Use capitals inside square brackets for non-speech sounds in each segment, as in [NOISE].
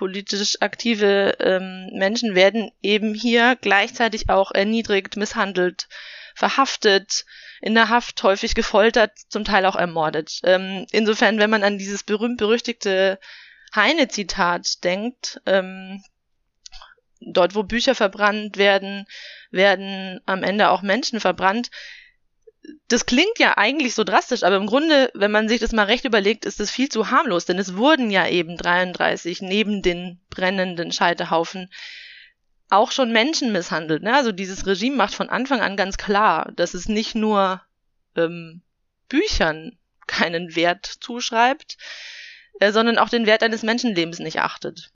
politisch aktive ähm, Menschen werden eben hier gleichzeitig auch erniedrigt, misshandelt, verhaftet, in der Haft häufig gefoltert, zum Teil auch ermordet. Ähm, insofern, wenn man an dieses berühmt-berüchtigte Heine-Zitat denkt, ähm, dort, wo Bücher verbrannt werden, werden am Ende auch Menschen verbrannt. Das klingt ja eigentlich so drastisch, aber im Grunde, wenn man sich das mal recht überlegt, ist es viel zu harmlos, denn es wurden ja eben 33 neben den brennenden Scheiterhaufen auch schon Menschen misshandelt. Ne? Also dieses Regime macht von Anfang an ganz klar, dass es nicht nur ähm, Büchern keinen Wert zuschreibt, äh, sondern auch den Wert eines Menschenlebens nicht achtet.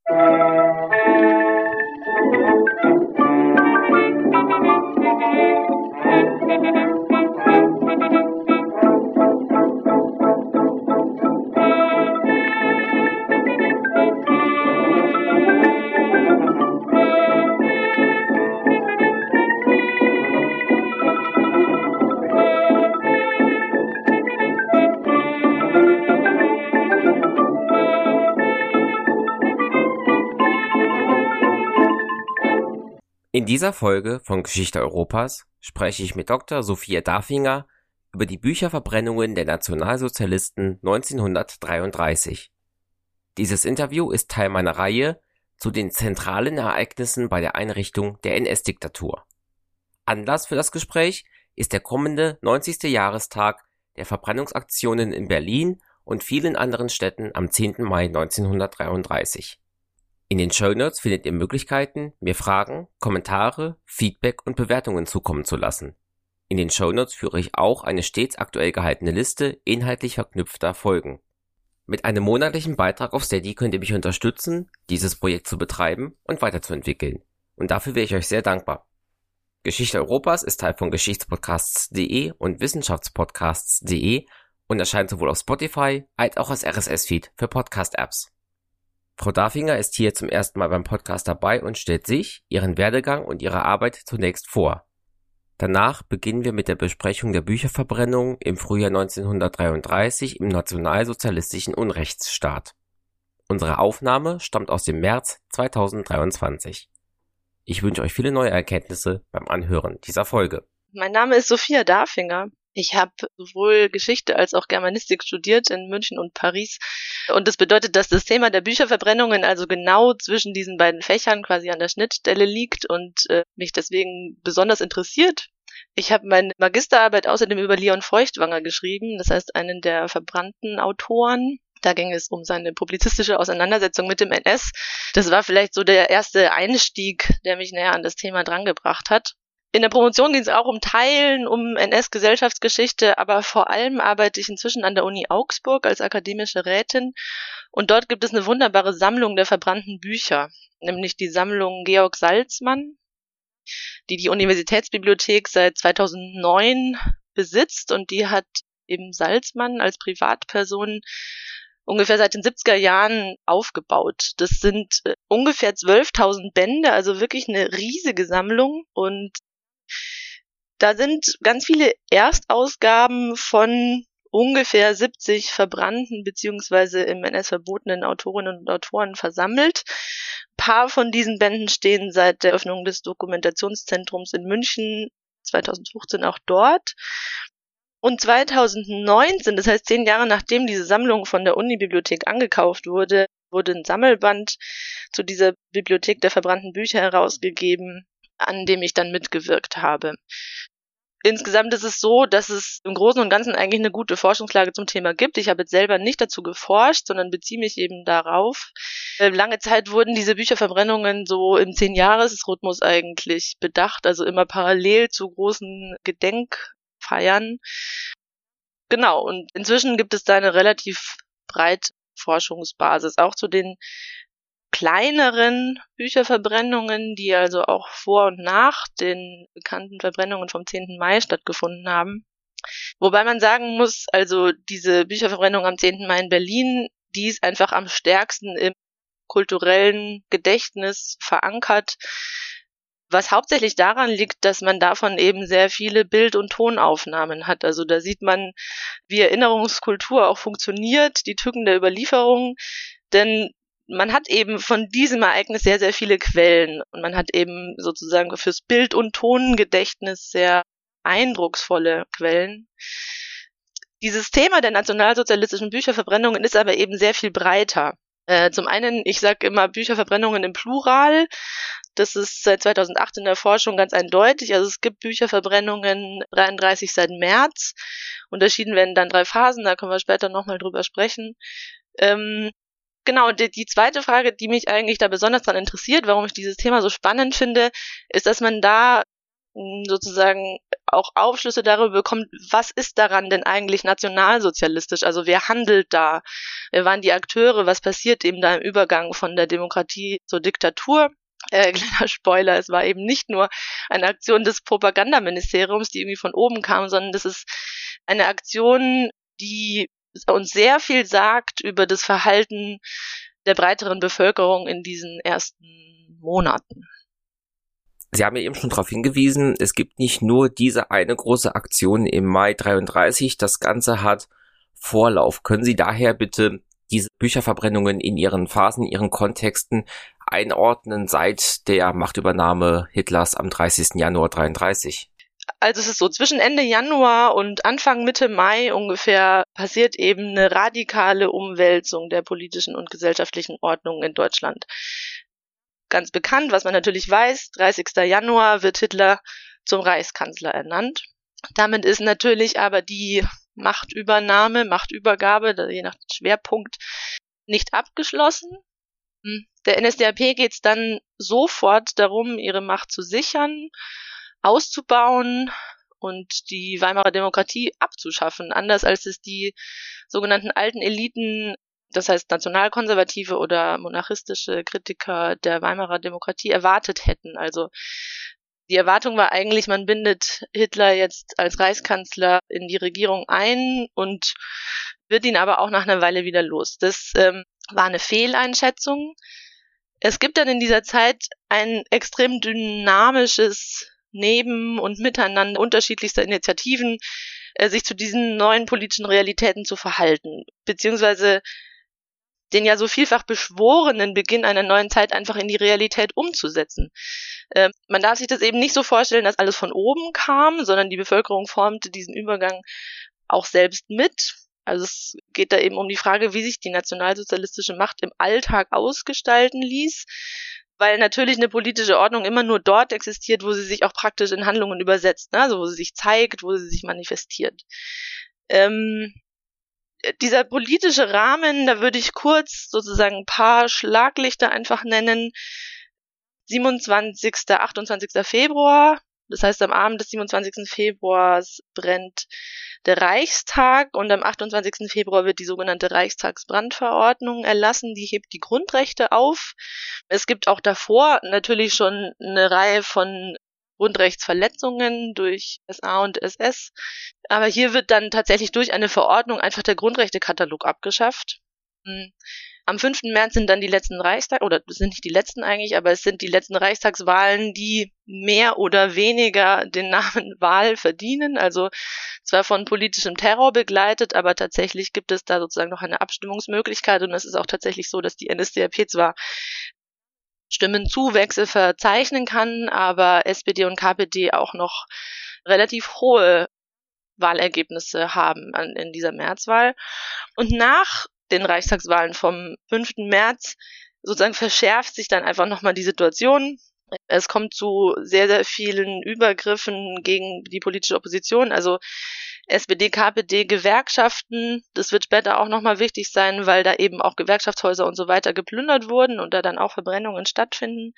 In dieser Folge von Geschichte Europas spreche ich mit Dr. Sophia Dafinger über die Bücherverbrennungen der Nationalsozialisten 1933. Dieses Interview ist Teil meiner Reihe zu den zentralen Ereignissen bei der Einrichtung der NS-Diktatur. Anlass für das Gespräch ist der kommende 90. Jahrestag der Verbrennungsaktionen in Berlin und vielen anderen Städten am 10. Mai 1933. In den Show Notes findet ihr Möglichkeiten, mir Fragen, Kommentare, Feedback und Bewertungen zukommen zu lassen. In den Show Notes führe ich auch eine stets aktuell gehaltene Liste inhaltlich verknüpfter Folgen. Mit einem monatlichen Beitrag auf Steady könnt ihr mich unterstützen, dieses Projekt zu betreiben und weiterzuentwickeln. Und dafür wäre ich euch sehr dankbar. Geschichte Europas ist Teil von Geschichtspodcasts.de und Wissenschaftspodcasts.de und erscheint sowohl auf Spotify als auch als RSS-Feed für Podcast-Apps. Frau Dafinger ist hier zum ersten Mal beim Podcast dabei und stellt sich, ihren Werdegang und ihre Arbeit zunächst vor. Danach beginnen wir mit der Besprechung der Bücherverbrennung im Frühjahr 1933 im nationalsozialistischen Unrechtsstaat. Unsere Aufnahme stammt aus dem März 2023. Ich wünsche euch viele neue Erkenntnisse beim Anhören dieser Folge. Mein Name ist Sophia Dafinger. Ich habe sowohl Geschichte als auch Germanistik studiert in München und Paris. Und das bedeutet, dass das Thema der Bücherverbrennungen also genau zwischen diesen beiden Fächern quasi an der Schnittstelle liegt und äh, mich deswegen besonders interessiert. Ich habe meine Magisterarbeit außerdem über Leon Feuchtwanger geschrieben, das heißt einen der verbrannten Autoren. Da ging es um seine publizistische Auseinandersetzung mit dem NS. Das war vielleicht so der erste Einstieg, der mich näher an das Thema drangebracht hat. In der Promotion ging es auch um Teilen, um NS-Gesellschaftsgeschichte, aber vor allem arbeite ich inzwischen an der Uni Augsburg als akademische Rätin. Und dort gibt es eine wunderbare Sammlung der verbrannten Bücher, nämlich die Sammlung Georg Salzmann, die die Universitätsbibliothek seit 2009 besitzt. Und die hat eben Salzmann als Privatperson ungefähr seit den 70er Jahren aufgebaut. Das sind äh, ungefähr 12.000 Bände, also wirklich eine riesige Sammlung. Und da sind ganz viele Erstausgaben von ungefähr 70 verbrannten beziehungsweise im NS verbotenen Autorinnen und Autoren versammelt. Ein paar von diesen Bänden stehen seit der Öffnung des Dokumentationszentrums in München 2015 auch dort. Und 2019, das heißt zehn Jahre nachdem diese Sammlung von der Unibibliothek angekauft wurde, wurde ein Sammelband zu dieser Bibliothek der verbrannten Bücher herausgegeben, an dem ich dann mitgewirkt habe. Insgesamt ist es so, dass es im Großen und Ganzen eigentlich eine gute Forschungslage zum Thema gibt. Ich habe jetzt selber nicht dazu geforscht, sondern beziehe mich eben darauf. Äh, lange Zeit wurden diese Bücherverbrennungen so im Zehn-Jahres-Rhythmus eigentlich bedacht, also immer parallel zu großen Gedenkfeiern. Genau, und inzwischen gibt es da eine relativ breite Forschungsbasis, auch zu den kleineren Bücherverbrennungen, die also auch vor und nach den bekannten Verbrennungen vom 10. Mai stattgefunden haben. Wobei man sagen muss, also diese Bücherverbrennung am 10. Mai in Berlin, die ist einfach am stärksten im kulturellen Gedächtnis verankert, was hauptsächlich daran liegt, dass man davon eben sehr viele Bild- und Tonaufnahmen hat. Also da sieht man, wie Erinnerungskultur auch funktioniert, die Tücken der Überlieferung. Denn man hat eben von diesem Ereignis sehr, sehr viele Quellen und man hat eben sozusagen fürs Bild- und Tonengedächtnis sehr eindrucksvolle Quellen. Dieses Thema der nationalsozialistischen Bücherverbrennungen ist aber eben sehr viel breiter. Äh, zum einen, ich sage immer Bücherverbrennungen im Plural. Das ist seit 2008 in der Forschung ganz eindeutig. Also es gibt Bücherverbrennungen 33 seit März. Unterschieden werden dann drei Phasen, da können wir später nochmal drüber sprechen. Ähm, genau, die, die zweite Frage, die mich eigentlich da besonders daran interessiert, warum ich dieses Thema so spannend finde, ist, dass man da hm, sozusagen auch Aufschlüsse darüber bekommt, was ist daran denn eigentlich nationalsozialistisch? Also wer handelt da? Wer waren die Akteure? Was passiert eben da im Übergang von der Demokratie zur Diktatur? Äh, [LAUGHS] kleiner Spoiler, es war eben nicht nur eine Aktion des Propagandaministeriums, die irgendwie von oben kam, sondern das ist eine Aktion, die uns sehr viel sagt über das Verhalten der breiteren Bevölkerung in diesen ersten Monaten. Sie haben ja eben schon darauf hingewiesen, es gibt nicht nur diese eine große Aktion im Mai 33, das Ganze hat Vorlauf. Können Sie daher bitte diese Bücherverbrennungen in ihren Phasen, ihren Kontexten einordnen seit der Machtübernahme Hitlers am 30. Januar 33? Also es ist so, zwischen Ende Januar und Anfang Mitte Mai ungefähr passiert eben eine radikale Umwälzung der politischen und gesellschaftlichen Ordnung in Deutschland. Ganz bekannt, was man natürlich weiß, 30. Januar wird Hitler zum Reichskanzler ernannt. Damit ist natürlich aber die Machtübernahme, Machtübergabe, je nach Schwerpunkt, nicht abgeschlossen. Der NSDAP geht es dann sofort darum, ihre Macht zu sichern auszubauen und die Weimarer Demokratie abzuschaffen, anders als es die sogenannten alten Eliten, das heißt nationalkonservative oder monarchistische Kritiker der Weimarer Demokratie erwartet hätten. Also die Erwartung war eigentlich, man bindet Hitler jetzt als Reichskanzler in die Regierung ein und wird ihn aber auch nach einer Weile wieder los. Das ähm, war eine Fehleinschätzung. Es gibt dann in dieser Zeit ein extrem dynamisches neben und miteinander unterschiedlichster Initiativen äh, sich zu diesen neuen politischen Realitäten zu verhalten, beziehungsweise den ja so vielfach beschworenen Beginn einer neuen Zeit einfach in die Realität umzusetzen. Äh, man darf sich das eben nicht so vorstellen, dass alles von oben kam, sondern die Bevölkerung formte diesen Übergang auch selbst mit. Also es geht da eben um die Frage, wie sich die nationalsozialistische Macht im Alltag ausgestalten ließ weil natürlich eine politische Ordnung immer nur dort existiert, wo sie sich auch praktisch in Handlungen übersetzt, ne? also wo sie sich zeigt, wo sie sich manifestiert. Ähm, dieser politische Rahmen, da würde ich kurz sozusagen ein paar Schlaglichter einfach nennen. 27., 28. Februar, das heißt am Abend des 27. Februars brennt der Reichstag und am 28. Februar wird die sogenannte Reichstagsbrandverordnung erlassen. Die hebt die Grundrechte auf. Es gibt auch davor natürlich schon eine Reihe von Grundrechtsverletzungen durch SA und SS. Aber hier wird dann tatsächlich durch eine Verordnung einfach der Grundrechtekatalog abgeschafft. Am 5. März sind dann die letzten Reichstag, oder sind nicht die letzten eigentlich, aber es sind die letzten Reichstagswahlen, die mehr oder weniger den Namen [LAUGHS] Wahl verdienen. Also zwar von politischem Terror begleitet, aber tatsächlich gibt es da sozusagen noch eine Abstimmungsmöglichkeit und es ist auch tatsächlich so, dass die NSDAP zwar Stimmenzuwächse verzeichnen kann, aber SPD und KPD auch noch relativ hohe Wahlergebnisse haben in dieser Märzwahl. Und nach den Reichstagswahlen vom 5. März sozusagen verschärft sich dann einfach nochmal die Situation. Es kommt zu sehr, sehr vielen Übergriffen gegen die politische Opposition, also SPD, KPD, Gewerkschaften. Das wird später auch nochmal wichtig sein, weil da eben auch Gewerkschaftshäuser und so weiter geplündert wurden und da dann auch Verbrennungen stattfinden.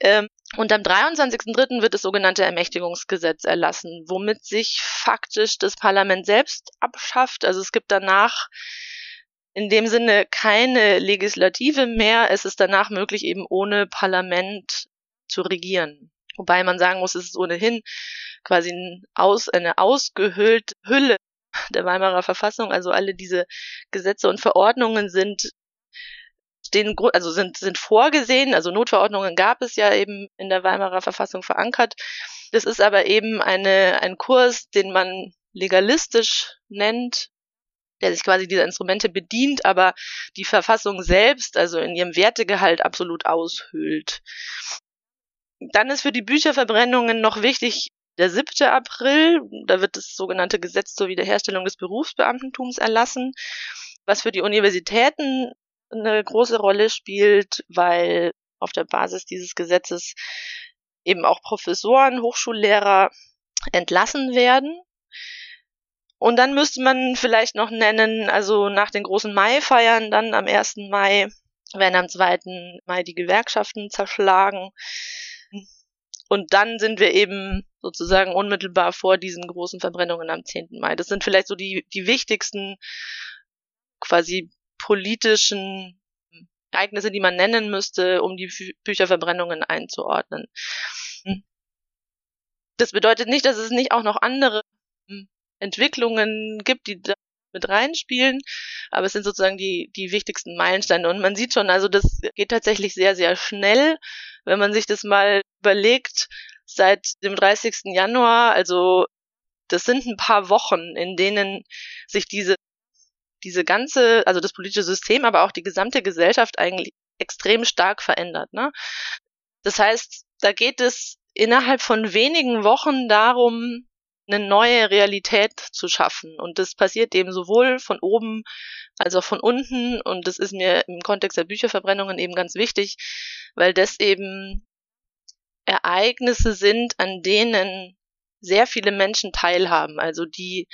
Ähm, und am 23.03. wird das sogenannte Ermächtigungsgesetz erlassen, womit sich faktisch das Parlament selbst abschafft. Also es gibt danach in dem Sinne keine Legislative mehr. Es ist danach möglich, eben ohne Parlament zu regieren. Wobei man sagen muss, es ist ohnehin quasi ein aus, eine ausgehöhlte Hülle der Weimarer Verfassung. Also alle diese Gesetze und Verordnungen sind stehen, also sind, sind vorgesehen. Also Notverordnungen gab es ja eben in der Weimarer Verfassung verankert. Das ist aber eben eine, ein Kurs, den man legalistisch nennt, der sich quasi dieser Instrumente bedient, aber die Verfassung selbst, also in ihrem Wertegehalt absolut aushöhlt. Dann ist für die Bücherverbrennungen noch wichtig der 7. April, da wird das sogenannte Gesetz zur Wiederherstellung des Berufsbeamtentums erlassen, was für die Universitäten eine große Rolle spielt, weil auf der Basis dieses Gesetzes eben auch Professoren, Hochschullehrer entlassen werden. Und dann müsste man vielleicht noch nennen, also nach den großen Mai-Feiern, dann am 1. Mai werden am 2. Mai die Gewerkschaften zerschlagen. Und dann sind wir eben sozusagen unmittelbar vor diesen großen Verbrennungen am 10. Mai. Das sind vielleicht so die, die wichtigsten quasi politischen Ereignisse, die man nennen müsste, um die Bücherverbrennungen einzuordnen. Das bedeutet nicht, dass es nicht auch noch andere Entwicklungen gibt, die da mit reinspielen, aber es sind sozusagen die, die wichtigsten Meilensteine. Und man sieht schon, also das geht tatsächlich sehr, sehr schnell, wenn man sich das mal überlegt, seit dem 30. Januar, also das sind ein paar Wochen, in denen sich diese, diese ganze, also das politische System, aber auch die gesamte Gesellschaft eigentlich extrem stark verändert. Ne? Das heißt, da geht es innerhalb von wenigen Wochen darum, eine neue Realität zu schaffen. Und das passiert eben sowohl von oben als auch von unten. Und das ist mir im Kontext der Bücherverbrennungen eben ganz wichtig, weil das eben Ereignisse sind, an denen sehr viele Menschen teilhaben. Also die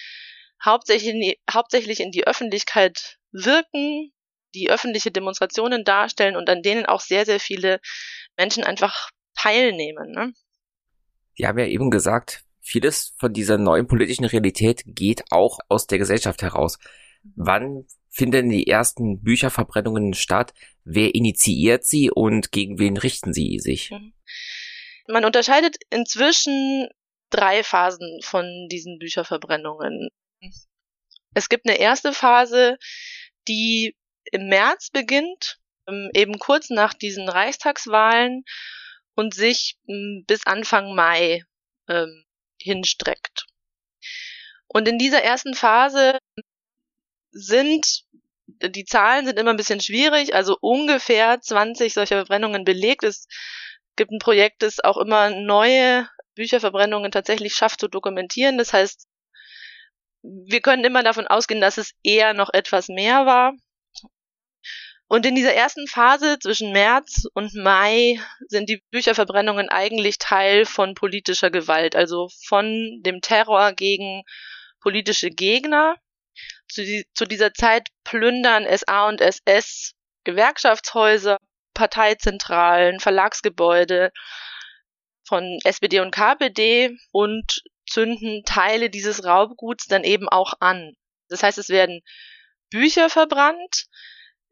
hauptsächlich in die, hauptsächlich in die Öffentlichkeit wirken, die öffentliche Demonstrationen darstellen und an denen auch sehr, sehr viele Menschen einfach teilnehmen. Ne? Sie haben ja eben gesagt, vieles von dieser neuen politischen Realität geht auch aus der Gesellschaft heraus. Wann finden die ersten Bücherverbrennungen statt? Wer initiiert sie und gegen wen richten sie sich? Mhm. Man unterscheidet inzwischen drei Phasen von diesen Bücherverbrennungen. Es gibt eine erste Phase, die im März beginnt, ähm, eben kurz nach diesen Reichstagswahlen und sich hm, bis Anfang Mai ähm, hinstreckt. Und in dieser ersten Phase sind die Zahlen sind immer ein bisschen schwierig, also ungefähr 20 solcher Verbrennungen belegt. Es gibt ein Projekt, das auch immer neue Bücherverbrennungen tatsächlich schafft zu dokumentieren. Das heißt, wir können immer davon ausgehen, dass es eher noch etwas mehr war. Und in dieser ersten Phase zwischen März und Mai sind die Bücherverbrennungen eigentlich Teil von politischer Gewalt, also von dem Terror gegen politische Gegner. Zu, die, zu dieser Zeit plündern SA und SS Gewerkschaftshäuser, Parteizentralen, Verlagsgebäude von SPD und KPD und zünden Teile dieses Raubguts dann eben auch an. Das heißt, es werden Bücher verbrannt,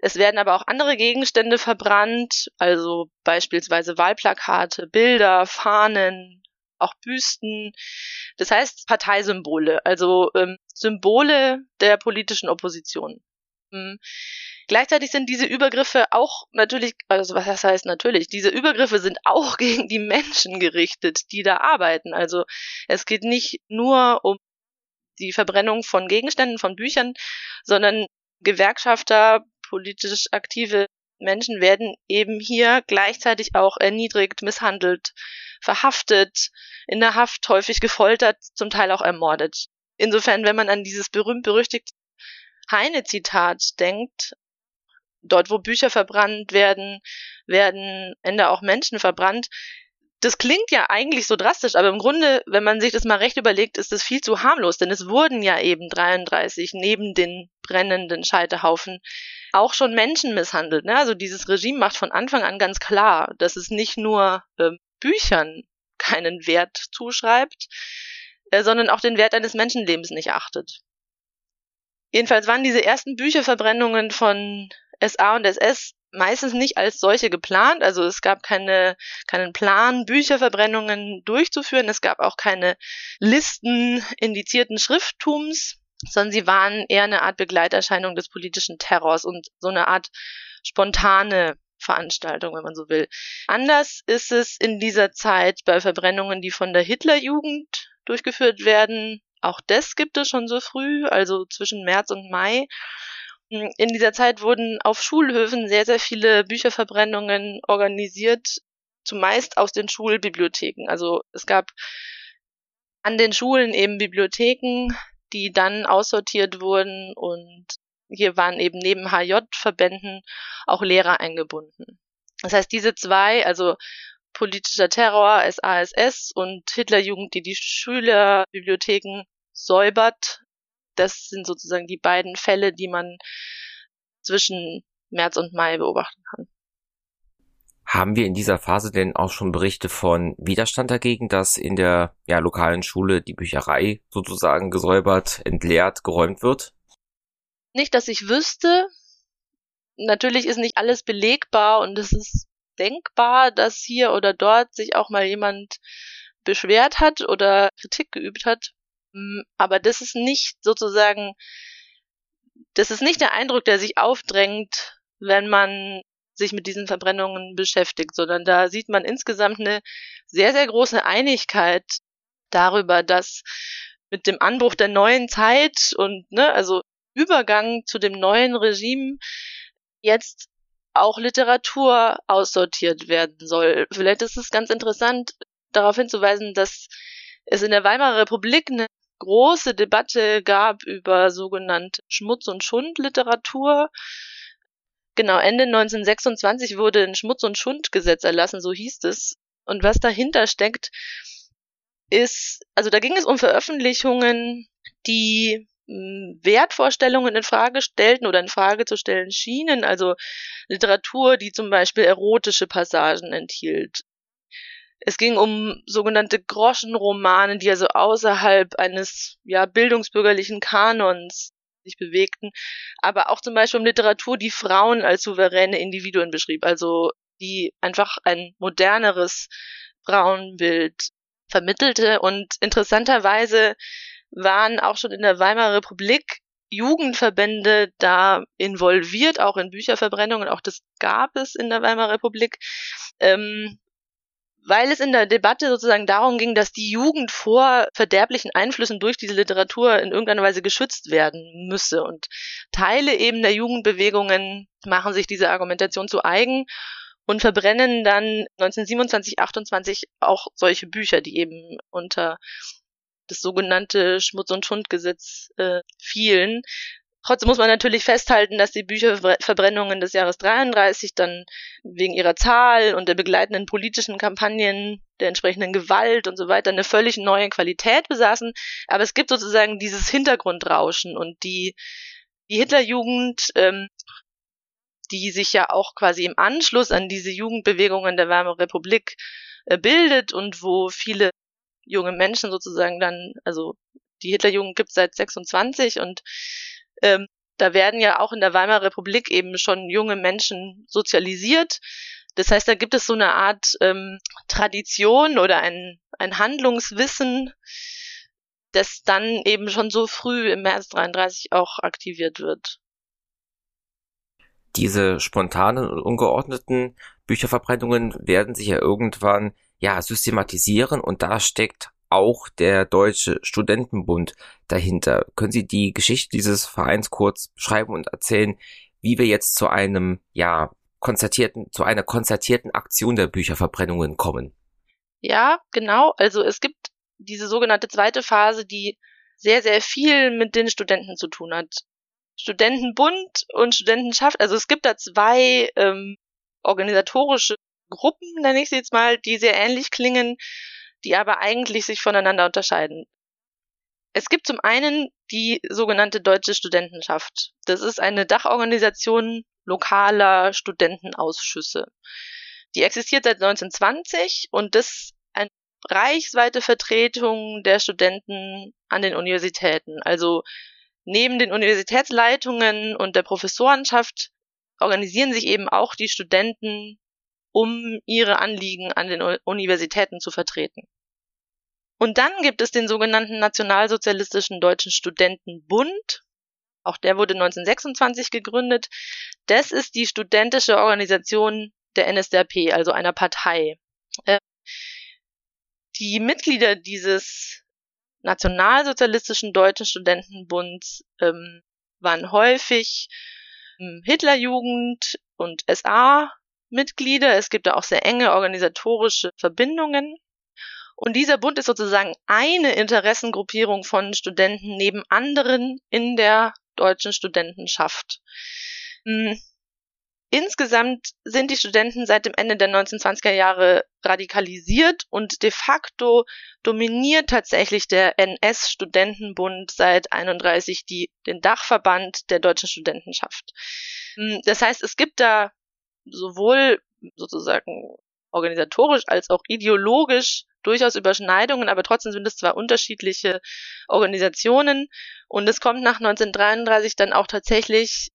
es werden aber auch andere Gegenstände verbrannt, also beispielsweise Wahlplakate, Bilder, Fahnen, auch Büsten. Das heißt Parteisymbole, also ähm, Symbole der politischen Opposition. Mhm. Gleichzeitig sind diese Übergriffe auch natürlich, also was das heißt natürlich, diese Übergriffe sind auch [LAUGHS] gegen die Menschen gerichtet, die da arbeiten. Also es geht nicht nur um die Verbrennung von Gegenständen, von Büchern, sondern Gewerkschafter, politisch aktive Menschen werden eben hier gleichzeitig auch erniedrigt, misshandelt, verhaftet, in der Haft häufig gefoltert, zum Teil auch ermordet. Insofern, wenn man an dieses berühmt-berüchtigte Heine-Zitat denkt, dort wo Bücher verbrannt werden, werden Ende auch Menschen verbrannt, das klingt ja eigentlich so drastisch, aber im Grunde, wenn man sich das mal recht überlegt, ist das viel zu harmlos, denn es wurden ja eben 33 neben den brennenden Scheiterhaufen auch schon Menschen misshandelt. Ne? Also dieses Regime macht von Anfang an ganz klar, dass es nicht nur äh, Büchern keinen Wert zuschreibt, äh, sondern auch den Wert eines Menschenlebens nicht achtet. Jedenfalls waren diese ersten Bücherverbrennungen von SA und SS meistens nicht als solche geplant. Also es gab keine, keinen Plan, Bücherverbrennungen durchzuführen. Es gab auch keine Listen indizierten Schrifttums, sondern sie waren eher eine Art Begleiterscheinung des politischen Terrors und so eine Art spontane Veranstaltung, wenn man so will. Anders ist es in dieser Zeit bei Verbrennungen, die von der Hitlerjugend durchgeführt werden, Auch das gibt es schon so früh, also zwischen März und Mai. In dieser Zeit wurden auf Schulhöfen sehr, sehr viele Bücherverbrennungen organisiert, zumeist aus den Schulbibliotheken. Also es gab an den Schulen eben Bibliotheken, die dann aussortiert wurden und hier waren eben neben HJ-Verbänden auch Lehrer eingebunden. Das heißt, diese zwei, also politischer Terror, SASS und Hitlerjugend, die die Schülerbibliotheken säubert, das sind sozusagen die beiden Fälle, die man zwischen März und Mai beobachten kann. Haben wir in dieser Phase denn auch schon Berichte von Widerstand dagegen, dass in der ja, lokalen Schule die Bücherei sozusagen gesäubert, entleert, geräumt wird? Nicht, dass ich wüsste. Natürlich ist nicht alles belegbar und es ist denkbar, dass hier oder dort sich auch mal jemand beschwert hat oder Kritik geübt hat. Mm, aber das ist nicht sozusagen, das ist nicht der Eindruck, der sich aufdrängt, wenn man sich mit diesen Verbrennungen beschäftigt, sondern da sieht man insgesamt eine sehr, sehr große Einigkeit darüber, dass mit dem Anbruch der neuen Zeit und ne, also Übergang zu dem neuen Regime jetzt auch Literatur aussortiert werden soll. Vielleicht ist es ganz interessant, darauf hinzuweisen, dass es in der Weimarer Republik eine große Debatte gab über sogenannte Schmutz- und Schundliteratur. Genau, Ende 1926 wurde ein Schmutz- und Schundgesetz erlassen, so hieß es. Und was dahinter steckt, ist, also da ging es um Veröffentlichungen, die hm, Wertvorstellungen in Frage stellten oder in Frage zu stellen schienen, also Literatur, die zum Beispiel erotische Passagen enthielt. Es ging um sogenannte Groschenromane, die also außerhalb eines ja bildungsbürgerlichen Kanons sich bewegten, aber auch zum Beispiel um Literatur, die Frauen als souveräne Individuen beschrieb, also die einfach ein moderneres Frauenbild vermittelte und interessanterweise waren auch schon in der Weimarer Republik Jugendverbände da involviert, auch in Bücherverbrennungen, auch das gab es in der Weimarer Republik. Ähm, weil es in der Debatte sozusagen darum ging, dass die Jugend vor verderblichen Einflüssen durch diese Literatur in irgendeiner Weise geschützt werden müsse. Und Teile eben der Jugendbewegungen machen sich diese Argumentation zu eigen und verbrennen dann 1927, 28 auch solche Bücher, die eben unter das sogenannte Schmutz- und Schundgesetz äh, fielen. Trotzdem muss man natürlich festhalten, dass die Bücherverbrennungen des Jahres 33 dann wegen ihrer Zahl und der begleitenden politischen Kampagnen, der entsprechenden Gewalt und so weiter eine völlig neue Qualität besaßen. Aber es gibt sozusagen dieses Hintergrundrauschen und die, die Hitlerjugend, ähm, die sich ja auch quasi im Anschluss an diese Jugendbewegungen der Weimarer Republik äh, bildet und wo viele junge Menschen sozusagen dann, also die Hitlerjugend gibt seit 26 und ähm, da werden ja auch in der Weimarer Republik eben schon junge Menschen sozialisiert. Das heißt, da gibt es so eine Art ähm, Tradition oder ein, ein Handlungswissen, das dann eben schon so früh im März 33 auch aktiviert wird. Diese spontanen und ungeordneten Bücherverbrennungen werden sich ja irgendwann ja systematisieren und da steckt auch der Deutsche Studentenbund dahinter. Können Sie die Geschichte dieses Vereins kurz beschreiben und erzählen, wie wir jetzt zu einem, ja, konzertierten, zu einer konzertierten Aktion der Bücherverbrennungen kommen? Ja, genau. Also es gibt diese sogenannte zweite Phase, die sehr, sehr viel mit den Studenten zu tun hat. Studentenbund und Studentenschaft, also es gibt da zwei ähm, organisatorische Gruppen, nenne ich sie jetzt mal, die sehr ähnlich klingen die aber eigentlich sich voneinander unterscheiden. Es gibt zum einen die sogenannte Deutsche Studentenschaft. Das ist eine Dachorganisation lokaler Studentenausschüsse. Die existiert seit 1920 und das ist eine reichsweite Vertretung der Studenten an den Universitäten. Also neben den Universitätsleitungen und der Professorenschaft organisieren sich eben auch die Studenten um ihre Anliegen an den Universitäten zu vertreten. Und dann gibt es den sogenannten Nationalsozialistischen Deutschen Studentenbund. Auch der wurde 1926 gegründet. Das ist die studentische Organisation der NSDAP, also einer Partei. Äh, die Mitglieder dieses nationalsozialistischen Deutschen Studentenbunds ähm, waren häufig ähm, Hitlerjugend und SA-Mitglieder. Es gibt da auch sehr enge organisatorische Verbindungen. Und dieser Bund ist sozusagen eine Interessengruppierung von Studenten neben anderen in der deutschen Studentenschaft. Hm, Insgesamt sind die Studenten seit dem Ende der 1920er Jahre radikalisiert und de facto dominiert tatsächlich der NS-Studentenbund seit 31 die, den Dachverband der deutschen Studentenschaft. Hm, das heißt, es gibt da sowohl sozusagen organisatorisch als auch ideologisch durchaus Überschneidungen, aber trotzdem sind es zwar unterschiedliche Organisationen und es kommt nach 1933 dann auch tatsächlich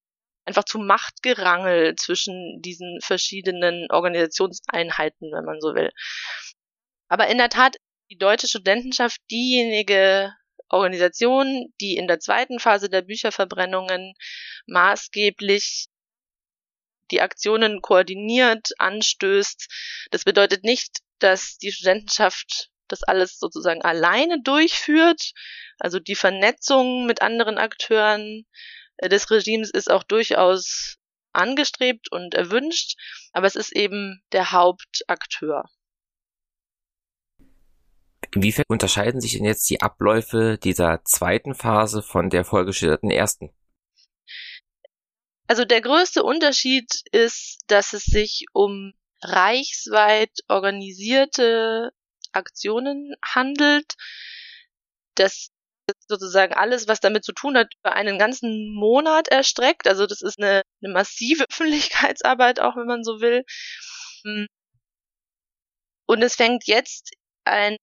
einfach zu Machtgerangel zwischen diesen verschiedenen Organisationseinheiten, wenn man so will. Aber in der Tat, die deutsche Studentenschaft diejenige Organisation, die in der zweiten Phase der Bücherverbrennungen maßgeblich die Aktionen koordiniert, anstößt. Das bedeutet nicht, dass die Studentenschaft das alles sozusagen alleine durchführt. Also die Vernetzung mit anderen Akteuren des Regimes ist auch durchaus angestrebt und erwünscht, aber es ist eben der Hauptakteur. Inwiefern unterscheiden sich denn jetzt die Abläufe dieser zweiten Phase von der vorgeschilderten ersten? Also der größte Unterschied ist, dass es sich um reichsweit organisierte Aktionen handelt. Das sozusagen alles, was damit zu tun hat, über einen ganzen Monat erstreckt. Also das ist eine, eine massive [LAUGHS] Öffentlichkeitsarbeit, auch wenn man so will. Und es fängt jetzt ein,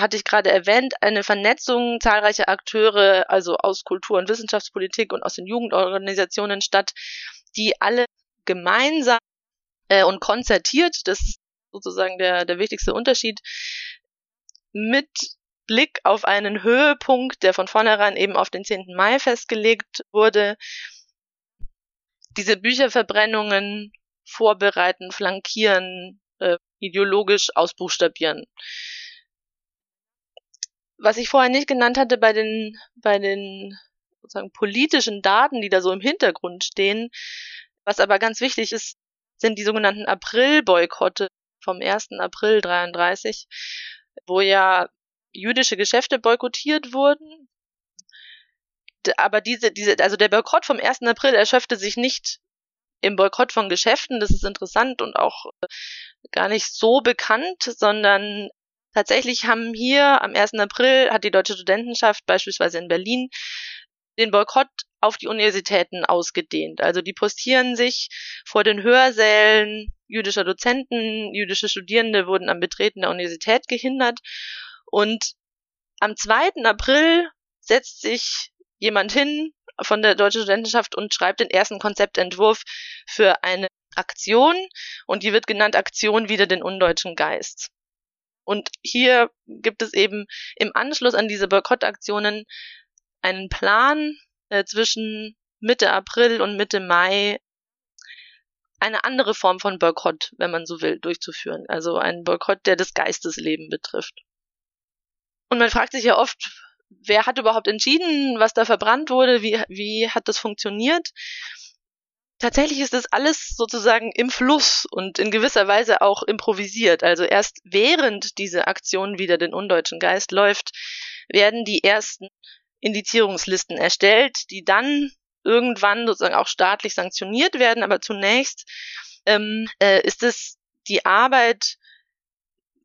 hatte ich gerade erwähnt, eine Vernetzung zahlreicher Akteure, also aus Kultur- und Wissenschaftspolitik und aus den Jugendorganisationen statt, die alle gemeinsam äh, und konzertiert, das ist sozusagen der, der wichtigste Unterschied, mit Blick auf einen Höhepunkt, der von vornherein eben auf den 10. Mai festgelegt wurde, diese Bücherverbrennungen vorbereiten, flankieren, äh, ideologisch ausbuchstabieren. Was ich vorher nicht genannt hatte bei den, bei den sozusagen politischen Daten, die da so im Hintergrund stehen, was aber ganz wichtig ist, sind die sogenannten April-Boykotte vom 1. April 33, wo ja jüdische Geschäfte boykottiert wurden. Aber diese, diese, also der Boykott vom 1. April erschöpfte sich nicht im Boykott von Geschäften, das ist interessant und auch äh, gar nicht so bekannt, sondern tatsächlich haben hier am 1. April hat die Deutsche Studentenschaft beispielsweise in Berlin den Boykott auf die Universitäten ausgedehnt. Also die postieren sich vor den Hörsälen jüdischer Dozenten, jüdische Studierende wurden am Betreten der Universität gehindert und am 2. April setzt sich jemand hin von der Deutschen Studentenschaft und schreibt den ersten Konzeptentwurf für eine Aktion und die wird genannt Aktion wieder den undeutschen Geist. Und hier gibt es eben im Anschluss an diese Boykottaktionen einen Plan äh, zwischen Mitte April und Mitte Mai eine andere Form von Boykott, wenn man so will, durchzuführen. Also ein Boykott, der das Geistesleben betrifft. Und man fragt sich ja oft, wer hat überhaupt entschieden, was da verbrannt wurde, wie, wie hat das funktioniert? Tatsächlich ist das alles sozusagen im Fluss und in gewisser Weise auch improvisiert. Also erst während diese Aktion wieder den undeutschen Geist läuft, werden die ersten Indizierungslisten erstellt, die dann irgendwann sozusagen auch staatlich sanktioniert werden. Aber zunächst ähm, äh, ist es die Arbeit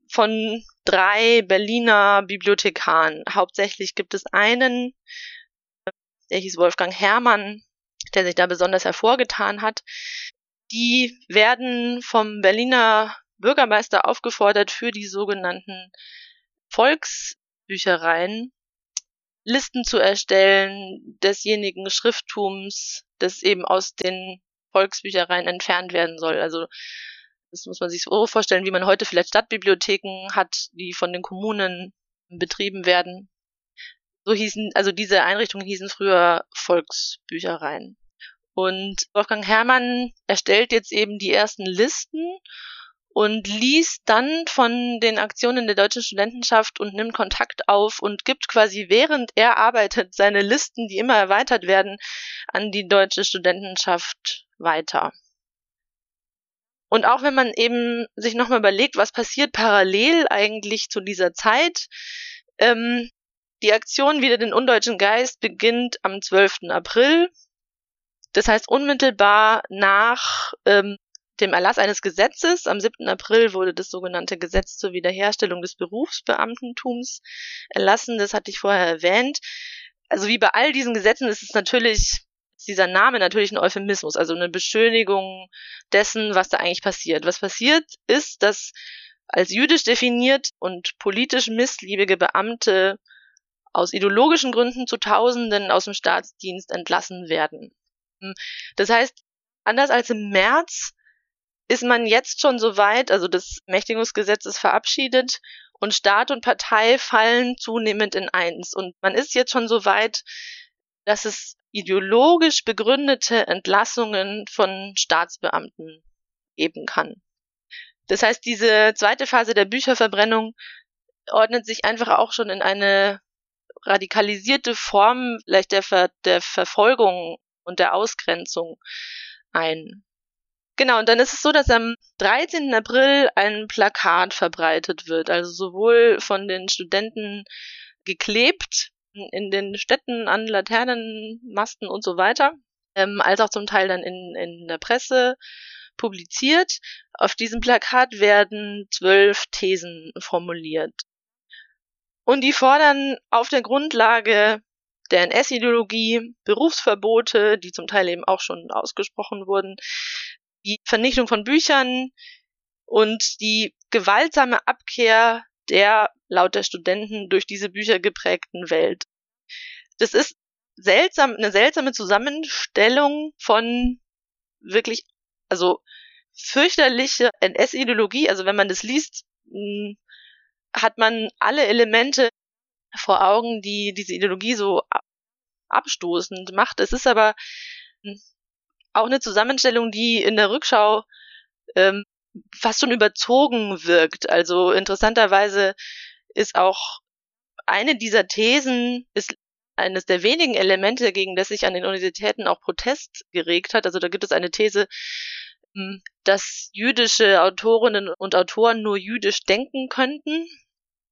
von drei Berliner Bibliothekaren. Hauptsächlich gibt es einen, der hieß Wolfgang Herrmann, der sich da besonders hervorgetan hat. Die werden vom Berliner Bürgermeister aufgefordert, für die sogenannten Volksbüchereien Listen zu erstellen desjenigen Schrifttums, das eben aus den Volksbüchereien entfernt werden soll. Also das muss man sich so vorstellen, wie man heute vielleicht Stadtbibliotheken hat, die von den Kommunen betrieben werden. So hießen, also diese Einrichtungen hießen früher Volksbüchereien. Und Wolfgang Herrmann erstellt jetzt eben die ersten Listen und liest dann von den Aktionen der deutschen Studentenschaft und nimmt Kontakt auf und gibt quasi während er arbeitet seine Listen, die immer erweitert werden, an die deutsche Studentenschaft weiter. Und auch wenn man eben sich nochmal überlegt, was passiert parallel eigentlich zu dieser Zeit, ähm, die Aktion Wieder den undeutschen Geist beginnt am 12. April. Das heißt unmittelbar nach ähm, dem Erlass eines Gesetzes. Am 7. April wurde das sogenannte Gesetz zur Wiederherstellung des Berufsbeamtentums erlassen. Das hatte ich vorher erwähnt. Also wie bei all diesen Gesetzen ist es natürlich ist dieser Name natürlich ein Euphemismus, also eine Beschönigung dessen, was da eigentlich passiert. Was passiert ist, dass als jüdisch definiert und politisch missliebige Beamte aus ideologischen Gründen zu Tausenden aus dem Staatsdienst entlassen werden. Das heißt, anders als im März ist man jetzt schon so weit, also das Mächtigungsgesetz ist verabschiedet und Staat und Partei fallen zunehmend in eins. Und man ist jetzt schon so weit, dass es ideologisch begründete Entlassungen von Staatsbeamten geben kann. Das heißt, diese zweite Phase der Bücherverbrennung ordnet sich einfach auch schon in eine radikalisierte Form vielleicht der, Ver der Verfolgung und der Ausgrenzung ein. Genau, und dann ist es so, dass am 13. April ein Plakat verbreitet wird, also sowohl von den Studenten geklebt in den Städten an Laternenmasten und so weiter, ähm, als auch zum Teil dann in, in der Presse publiziert. Auf diesem Plakat werden zwölf Thesen formuliert. Und die fordern auf der Grundlage der NS-Ideologie Berufsverbote, die zum Teil eben auch schon ausgesprochen wurden, die Vernichtung von Büchern und die gewaltsame Abkehr der laut der Studenten durch diese Bücher geprägten Welt. Das ist seltsam, eine seltsame Zusammenstellung von wirklich, also fürchterliche NS-Ideologie. Also wenn man das liest, hm, hat man alle Elemente vor Augen, die diese Ideologie so abstoßend macht. Es ist aber hm, auch eine Zusammenstellung, die in der Rückschau ähm, fast schon überzogen wirkt. Also interessanterweise ist auch eine dieser Thesen ist eines der wenigen Elemente, gegen das sich an den Universitäten auch Protest geregt hat. Also da gibt es eine These, hm, dass jüdische Autorinnen und Autoren nur jüdisch denken könnten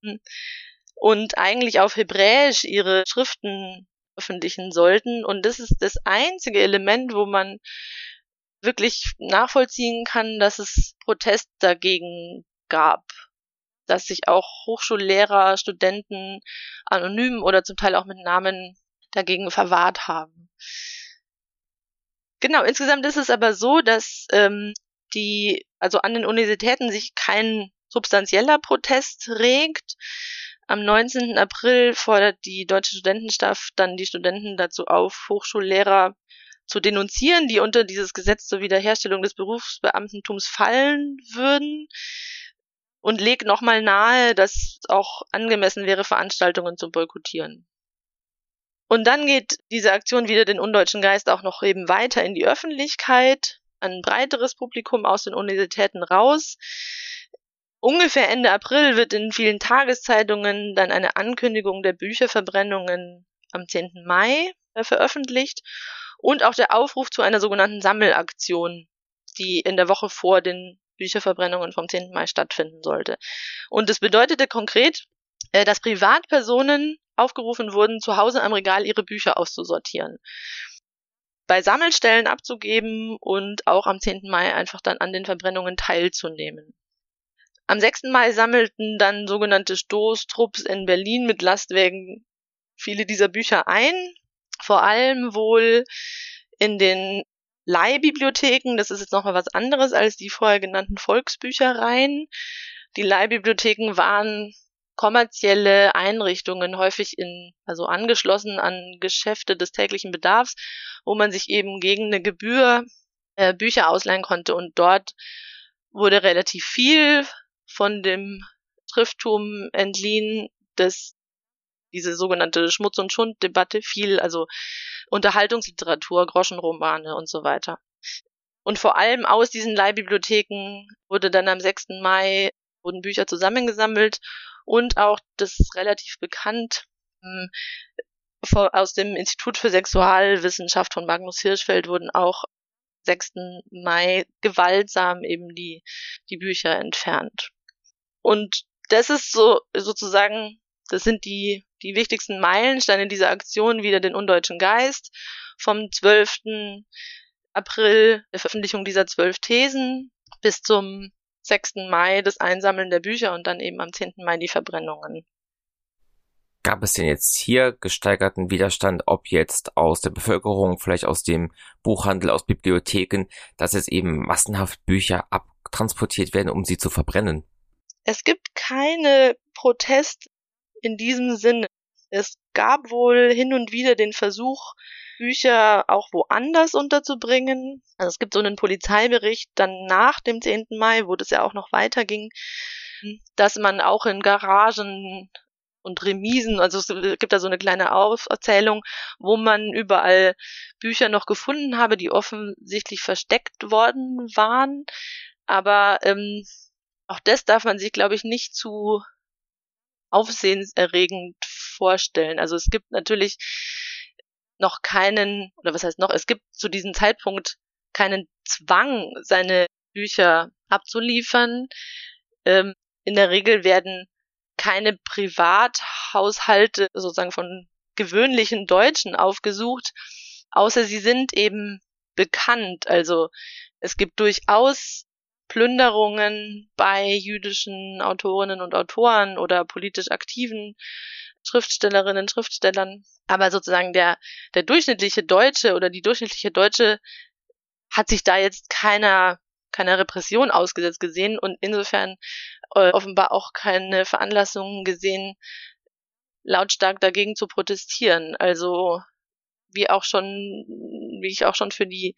hm, und eigentlich auf Hebräisch ihre Schriften veröffentlichen sollten. Und das ist das einzige Element, wo man wirklich nachvollziehen kann, dass es Protest dagegen gab. Dass sich auch Hochschullehrer, Studenten anonym oder zum Teil auch mit Namen dagegen verwahrt haben. Genau, insgesamt ist es aber so, dass ähm, die, also an den Universitäten sich kein substanzieller Protest regt. Am 19. April fordert die Deutsche Studentenschaft dann die Studenten dazu auf, Hochschullehrer zu denunzieren, die unter dieses Gesetz zur Wiederherstellung des Berufsbeamtentums fallen würden und legt nochmal nahe, dass auch angemessen wäre, Veranstaltungen zu boykottieren. Und dann geht diese Aktion wieder den undeutschen Geist auch noch eben weiter in die Öffentlichkeit, ein breiteres Publikum aus den Universitäten raus. Ungefähr Ende April wird in vielen Tageszeitungen dann eine Ankündigung der Bücherverbrennungen am 10. Mai äh, veröffentlicht und auch der Aufruf zu einer sogenannten Sammelaktion, die in der Woche vor den Bücherverbrennungen vom 10. Mai stattfinden sollte. Und das bedeutete konkret, äh, dass Privatpersonen aufgerufen wurden, zu Hause am Regal ihre Bücher auszusortieren bei Sammelstellen abzugeben und auch am 10. Mai einfach dann an den Verbrennungen teilzunehmen. Am 6. Mai sammelten dann sogenannte Stoßtrupps in Berlin mit Lastwagen viele dieser Bücher ein, vor allem wohl in den Leihbibliotheken, das ist jetzt nochmal was anderes als die vorher genannten Volksbüchereien. Die Leihbibliotheken waren kommerzielle Einrichtungen, häufig in, also angeschlossen an Geschäfte des täglichen Bedarfs, wo man sich eben gegen eine Gebühr äh, Bücher ausleihen konnte. Und dort wurde relativ viel von dem Schrifttum entliehen, das diese sogenannte Schmutz- und Schund-Debatte viel, also Unterhaltungsliteratur, Groschenromane und so weiter. Und vor allem aus diesen Leihbibliotheken wurde dann am 6. Mai wurden Bücher zusammengesammelt und auch das relativ bekannt ähm, aus dem Institut für Sexualwissenschaft von Magnus Hirschfeld wurden auch 6. Mai gewaltsam eben die, die Bücher entfernt. Und das ist so sozusagen, das sind die, die wichtigsten Meilensteine dieser Aktion wieder den undeutschen Geist vom 12. April der Veröffentlichung dieser zwölf Thesen bis zum 6. Mai das Einsammeln der Bücher und dann eben am 10. Mai die Verbrennungen. Gab es denn jetzt hier gesteigerten Widerstand, ob jetzt aus der Bevölkerung, vielleicht aus dem Buchhandel, aus Bibliotheken, dass jetzt eben massenhaft Bücher abtransportiert werden, um sie zu verbrennen? Es gibt keine Protest in diesem Sinne. Es gab wohl hin und wieder den Versuch, Bücher auch woanders unterzubringen. Also es gibt so einen Polizeibericht dann nach dem 10. Mai, wo das ja auch noch weiterging, dass man auch in Garagen und Remisen, also es gibt da so eine kleine Aufzählung, wo man überall Bücher noch gefunden habe, die offensichtlich versteckt worden waren. Aber ähm, auch das darf man sich, glaube ich, nicht zu aufsehenserregend vorstellen. Also es gibt natürlich noch keinen, oder was heißt noch, es gibt zu diesem Zeitpunkt keinen Zwang, seine Bücher abzuliefern. Ähm, in der Regel werden keine Privathaushalte sozusagen von gewöhnlichen Deutschen aufgesucht, außer sie sind eben bekannt. Also es gibt durchaus Plünderungen bei jüdischen Autorinnen und Autoren oder politisch aktiven Schriftstellerinnen, Schriftstellern. Aber sozusagen der, der durchschnittliche Deutsche oder die durchschnittliche Deutsche hat sich da jetzt keiner, keiner Repression ausgesetzt gesehen und insofern äh, offenbar auch keine Veranlassungen gesehen, lautstark dagegen zu protestieren. Also wie auch schon, wie ich auch schon für die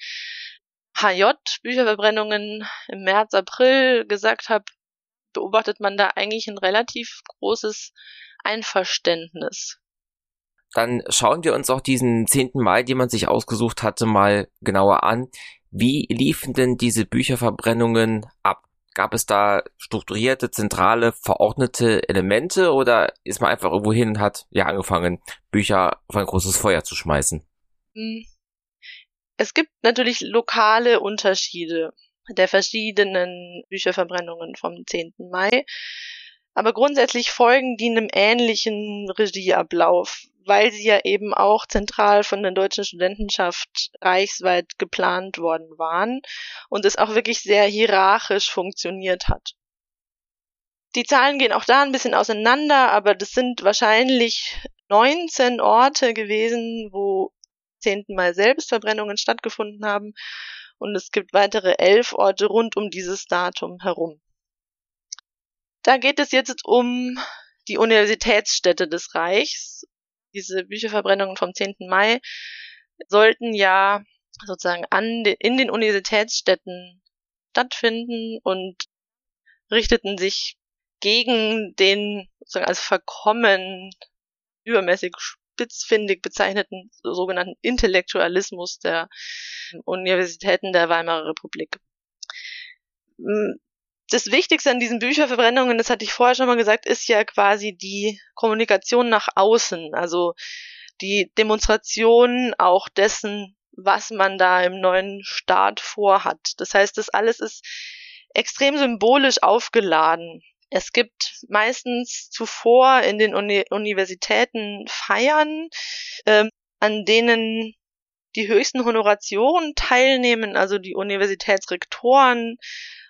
HJ-Bücherverbrennungen im März, April gesagt habe, beobachtet man da eigentlich ein relativ großes Einverständnis. Dann schauen wir uns auch diesen 10. Mai, den man sich ausgesucht hatte, mal genauer an. Wie liefen denn diese Bücherverbrennungen ab? Gab es da strukturierte, zentrale, verordnete Elemente oder ist man einfach irgendwo hin und hat ja angefangen, Bücher auf ein großes Feuer zu schmeißen? Hm. Es gibt natürlich lokale Unterschiede der verschiedenen Bücherverbrennungen vom 10. Mai. Aber grundsätzlich folgen die einem ähnlichen Regieablauf weil sie ja eben auch zentral von der deutschen Studentenschaft reichsweit geplant worden waren und es auch wirklich sehr hierarchisch funktioniert hat. Die Zahlen gehen auch da ein bisschen auseinander, aber das sind wahrscheinlich 19 Orte gewesen, wo zehnten Mal Selbstverbrennungen stattgefunden haben und es gibt weitere elf Orte rund um dieses Datum herum. Da geht es jetzt um die Universitätsstädte des Reichs diese Bücherverbrennungen vom 10. Mai sollten ja sozusagen an de, in den Universitätsstädten stattfinden und richteten sich gegen den sozusagen als verkommen übermäßig spitzfindig bezeichneten sogenannten Intellektualismus der Universitäten der Weimarer Republik das Wichtigste an diesen Bücherverbrennungen, das hatte ich vorher schon mal gesagt, ist ja quasi die Kommunikation nach außen, also die Demonstration auch dessen, was man da im neuen Staat vorhat. Das heißt, das alles ist extrem symbolisch aufgeladen. Es gibt meistens zuvor in den Uni Universitäten Feiern, ähm, an denen die höchsten Honorationen teilnehmen, also die Universitätsrektoren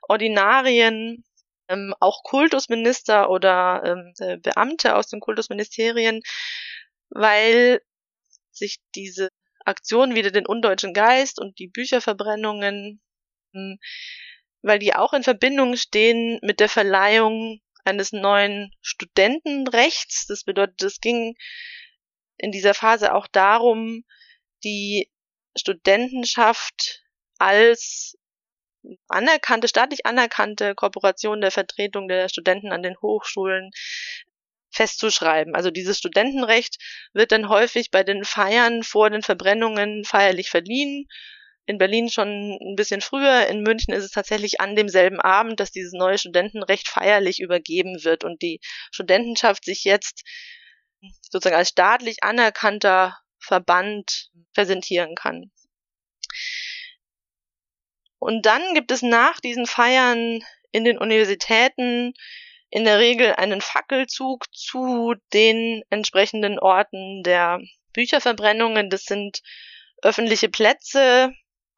Ordinarien, ähm, auch Kultusminister oder ähm, äh, Beamte aus den Kultusministerien, weil sich diese Aktion wieder den undeutschen Geist und die Bücherverbrennungen, ähm, weil die auch in Verbindung stehen mit der Verleihung eines neuen Studentenrechts. Das bedeutet, es ging in dieser Phase auch darum, die Studentenschaft als anerkannte, staatlich anerkannte Kooperation der Vertretung der Studenten an den Hochschulen festzuschreiben. Also dieses Studentenrecht wird dann häufig bei den Feiern vor den Verbrennungen feierlich verliehen. In Berlin schon ein bisschen früher. In München ist es tatsächlich an demselben Abend, dass dieses neue Studentenrecht feierlich übergeben wird und die Studentenschaft sich jetzt sozusagen als staatlich anerkannter Verband präsentieren kann. Und dann gibt es nach diesen Feiern in den Universitäten in der Regel einen Fackelzug zu den entsprechenden Orten der Bücherverbrennungen. Das sind öffentliche Plätze,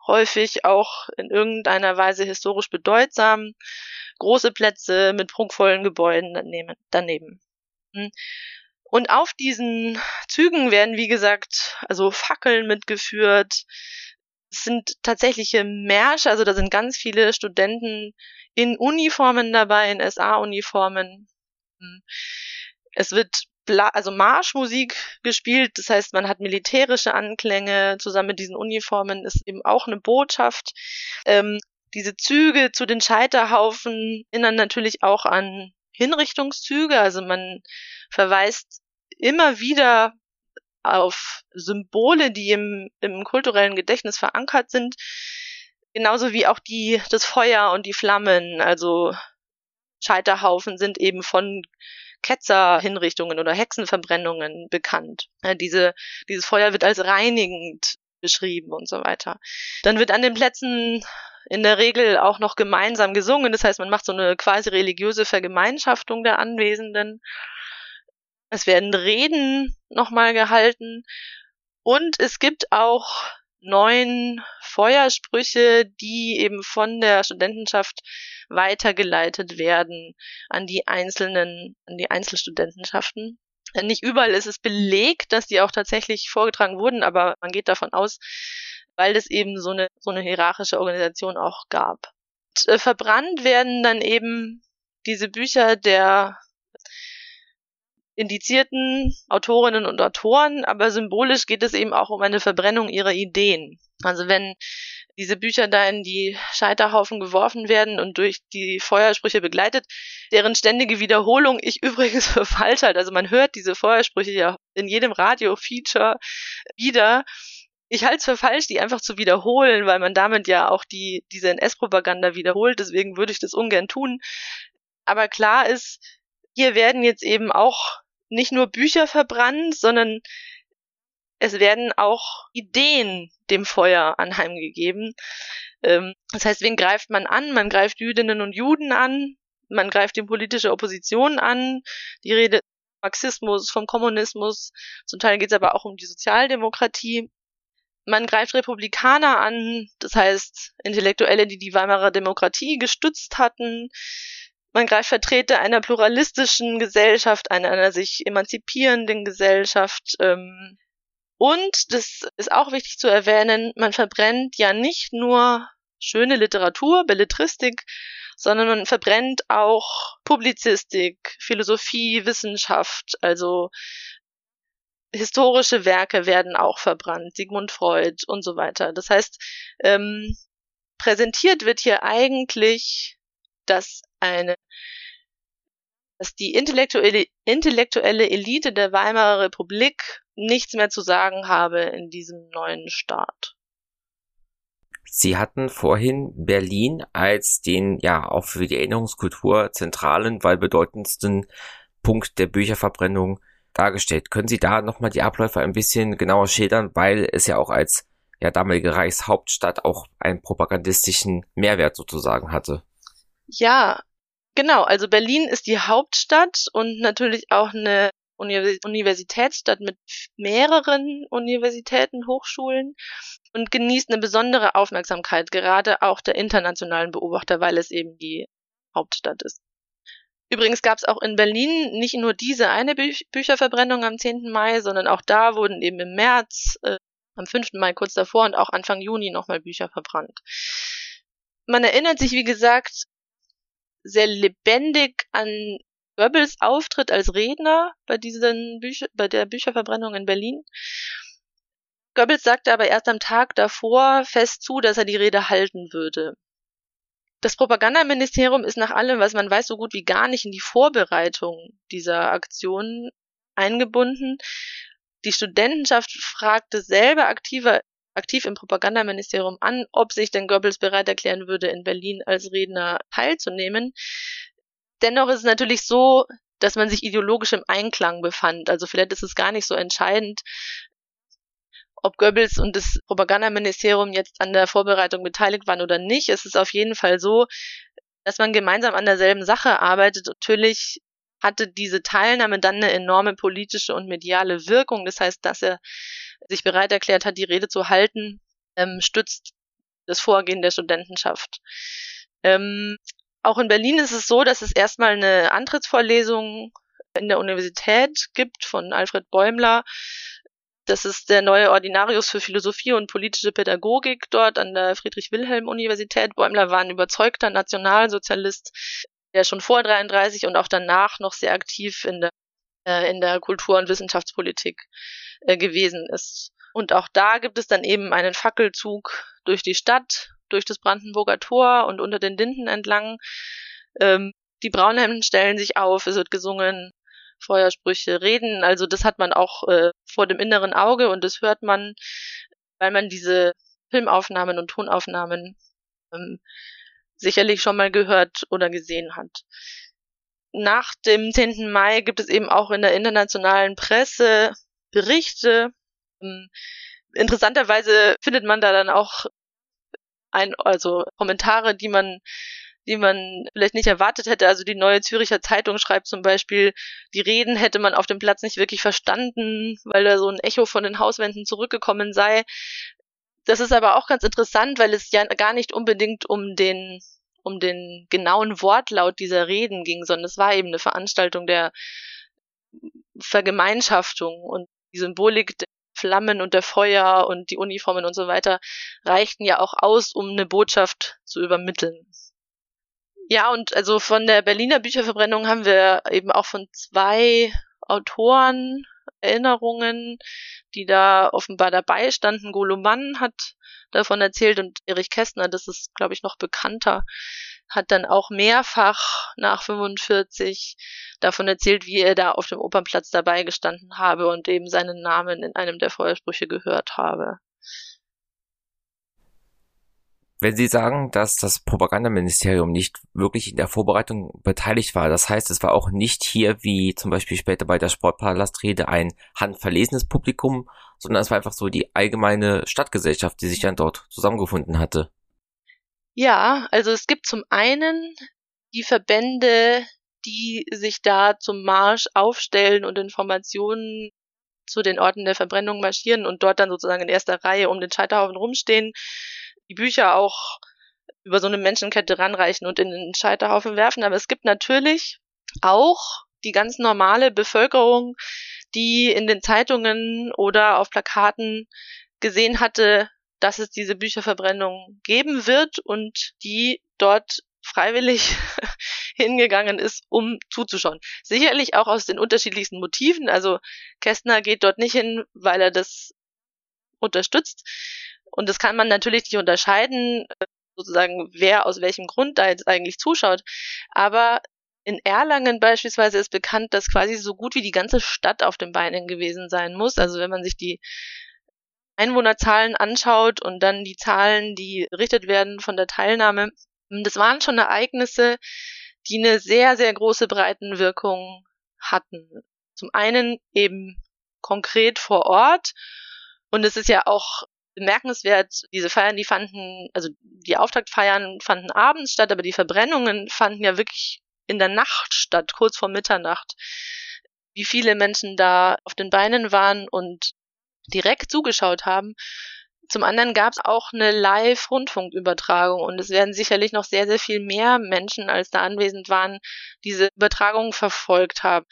häufig auch in irgendeiner Weise historisch bedeutsam, große Plätze mit prunkvollen Gebäuden daneben. Hm. Und auf diesen Zügen werden, wie gesagt, also Fackeln mitgeführt. Es sind tatsächliche Märsche, also da sind ganz viele Studenten in Uniformen dabei, in SA-Uniformen. Hm. Es wird Bla also Marschmusik gespielt, das heißt, man hat militärische Anklänge zusammen mit diesen Uniformen, ist eben auch eine Botschaft. Ähm, diese Züge zu den Scheiterhaufen erinnern natürlich auch an Hinrichtungszüge, also man verweist immer wieder auf Symbole, die im, im kulturellen Gedächtnis verankert sind, genauso wie auch die, das Feuer und die Flammen, also Scheiterhaufen sind eben von Ketzerhinrichtungen oder Hexenverbrennungen bekannt. Ja, diese, dieses Feuer wird als reinigend beschrieben und so weiter. Dann wird an den Plätzen in der Regel auch noch gemeinsam gesungen. Das heißt, man macht so eine quasi religiöse Vergemeinschaftung der Anwesenden. Es werden Reden nochmal gehalten. Und es gibt auch neun Feuersprüche, die eben von der Studentenschaft weitergeleitet werden an die einzelnen, an die Einzelstudentenschaften. Nicht überall ist es belegt, dass die auch tatsächlich vorgetragen wurden, aber man geht davon aus, weil es eben so eine, so eine hierarchische Organisation auch gab. Und, äh, verbrannt werden dann eben diese Bücher der indizierten Autorinnen und Autoren, aber symbolisch geht es eben auch um eine Verbrennung ihrer Ideen. Also wenn diese Bücher da in die Scheiterhaufen geworfen werden und durch die Feuersprüche begleitet, deren ständige Wiederholung ich [LAUGHS] übrigens für falsch halte. Also man hört diese Feuersprüche ja in jedem Radio-Feature wieder. Ich halte es für falsch, die einfach zu wiederholen, weil man damit ja auch die, diese NS-Propaganda wiederholt. Deswegen würde ich das ungern tun. Aber klar ist, hier werden jetzt eben auch nicht nur Bücher verbrannt, sondern es werden auch Ideen dem Feuer anheimgegeben. Ähm, das heißt, wen greift man an? Man greift Jüdinnen und Juden an, man greift die politische Opposition an, die Rede Marxismus, vom Kommunismus, zum Teil geht es aber auch um die Sozialdemokratie. Man greift Republikaner an, das heißt Intellektuelle, die die Weimarer Demokratie gestützt hatten. Man greift Vertreter einer pluralistischen Gesellschaft, einer, einer sich emanzipierenden Gesellschaft. Ähm, und, das ist auch wichtig zu erwähnen, man verbrennt ja nicht nur schöne Literatur, Belletristik, sondern man verbrennt auch Publizistik, Philosophie, Wissenschaft, also historische Werke werden auch verbrannt, Sigmund Freud und so weiter. Das heißt, ähm, präsentiert wird hier eigentlich, dass eine dass die intellektuelle, intellektuelle Elite der Weimarer Republik nichts mehr zu sagen habe in diesem neuen Staat. Sie hatten vorhin Berlin als den ja auch für die Erinnerungskultur zentralen, weil bedeutendsten Punkt der Bücherverbrennung dargestellt. Können Sie da nochmal die Abläufe ein bisschen genauer schildern, weil es ja auch als ja damalige Reichshauptstadt auch einen propagandistischen Mehrwert sozusagen hatte? Ja, genau. Also Berlin ist die Hauptstadt und natürlich auch eine Universitätsstadt mit mehreren Universitäten, Hochschulen und genießt eine besondere Aufmerksamkeit, gerade auch der internationalen Beobachter, weil es eben die Hauptstadt ist. Übrigens gab es auch in Berlin nicht nur diese eine Bü Bücherverbrennung am 10. Mai, sondern auch da wurden eben im März, äh, am 5. Mai kurz davor und auch Anfang Juni nochmal Bücher verbrannt. Man erinnert sich, wie gesagt, sehr lebendig an Goebbels Auftritt als Redner bei diesen Bücher, bei der Bücherverbrennung in Berlin. Goebbels sagte aber erst am Tag davor fest zu, dass er die Rede halten würde. Das Propagandaministerium ist nach allem, was man weiß, so gut wie gar nicht in die Vorbereitung dieser Aktion eingebunden. Die Studentenschaft fragte selber aktiver aktiv im Propagandaministerium an, ob sich denn Goebbels bereit erklären würde, in Berlin als Redner teilzunehmen. Dennoch ist es natürlich so, dass man sich ideologisch im Einklang befand. Also vielleicht ist es gar nicht so entscheidend, ob Goebbels und das Propagandaministerium jetzt an der Vorbereitung beteiligt waren oder nicht. Es ist auf jeden Fall so, dass man gemeinsam an derselben Sache arbeitet. Natürlich hatte diese Teilnahme dann eine enorme politische und mediale Wirkung. Das heißt, dass er sich bereit erklärt hat, die Rede zu halten, ähm, stützt das Vorgehen der Studentenschaft. Ähm, auch in Berlin ist es so, dass es erstmal eine Antrittsvorlesung in der Universität gibt von Alfred Bäumler. Das ist der neue Ordinarius für Philosophie und politische Pädagogik dort an der Friedrich-Wilhelm-Universität. Bäumler war ein überzeugter Nationalsozialist, der schon vor 33 und auch danach noch sehr aktiv in der, äh, in der Kultur- und Wissenschaftspolitik äh, gewesen ist. Und auch da gibt es dann eben einen Fackelzug durch die Stadt, durch das Brandenburger Tor und unter den Linden entlang. Ähm, die Braunhemden stellen sich auf, es wird gesungen, Feuersprüche, Reden. Also das hat man auch äh, vor dem inneren Auge und das hört man, weil man diese Filmaufnahmen und Tonaufnahmen ähm, sicherlich schon mal gehört oder gesehen hat. Nach dem 10. Mai gibt es eben auch in der internationalen Presse Berichte. Ähm, interessanterweise findet man da dann auch ein, also Kommentare, die man die man vielleicht nicht erwartet hätte. Also die neue Züricher Zeitung schreibt zum Beispiel, die Reden hätte man auf dem Platz nicht wirklich verstanden, weil da so ein Echo von den Hauswänden zurückgekommen sei. Das ist aber auch ganz interessant, weil es ja gar nicht unbedingt um den um den genauen Wortlaut dieser Reden ging, sondern es war eben eine Veranstaltung der Vergemeinschaftung und die Symbolik der Flammen und der Feuer und die Uniformen und so weiter reichten ja auch aus, um eine Botschaft zu übermitteln. Ja, und also von der Berliner Bücherverbrennung haben wir eben auch von zwei Autoren Erinnerungen, die da offenbar dabei standen. Golo Mann hat davon erzählt und Erich Kästner, das ist, glaube ich, noch bekannter, hat dann auch mehrfach nach 45 davon erzählt, wie er da auf dem Opernplatz dabei gestanden habe und eben seinen Namen in einem der Feuersprüche gehört habe. Wenn Sie sagen, dass das Propagandaministerium nicht wirklich in der Vorbereitung beteiligt war, das heißt, es war auch nicht hier wie zum Beispiel später bei der Sportpalastrede ein handverlesenes Publikum, sondern es war einfach so die allgemeine Stadtgesellschaft, die sich dann dort zusammengefunden hatte. Ja, also es gibt zum einen die Verbände, die sich da zum Marsch aufstellen und Informationen zu den Orten der Verbrennung marschieren und dort dann sozusagen in erster Reihe um den Scheiterhaufen rumstehen die Bücher auch über so eine Menschenkette ranreichen und in den Scheiterhaufen werfen. Aber es gibt natürlich auch die ganz normale Bevölkerung, die in den Zeitungen oder auf Plakaten gesehen hatte, dass es diese Bücherverbrennung geben wird und die dort freiwillig [LAUGHS] hingegangen ist, um zuzuschauen. Sicherlich auch aus den unterschiedlichsten Motiven. Also Kästner geht dort nicht hin, weil er das unterstützt, und das kann man natürlich nicht unterscheiden, sozusagen, wer aus welchem Grund da jetzt eigentlich zuschaut. Aber in Erlangen beispielsweise ist bekannt, dass quasi so gut wie die ganze Stadt auf den Beinen gewesen sein muss. Also wenn man sich die Einwohnerzahlen anschaut und dann die Zahlen, die berichtet werden von der Teilnahme, das waren schon Ereignisse, die eine sehr, sehr große Breitenwirkung hatten. Zum einen eben konkret vor Ort und es ist ja auch bemerkenswert, diese Feiern, die fanden, also die Auftaktfeiern fanden abends statt, aber die Verbrennungen fanden ja wirklich in der Nacht statt, kurz vor Mitternacht. Wie viele Menschen da auf den Beinen waren und direkt zugeschaut haben. Zum anderen gab es auch eine Live-Rundfunkübertragung und es werden sicherlich noch sehr, sehr viel mehr Menschen, als da anwesend waren, diese Übertragung verfolgt haben.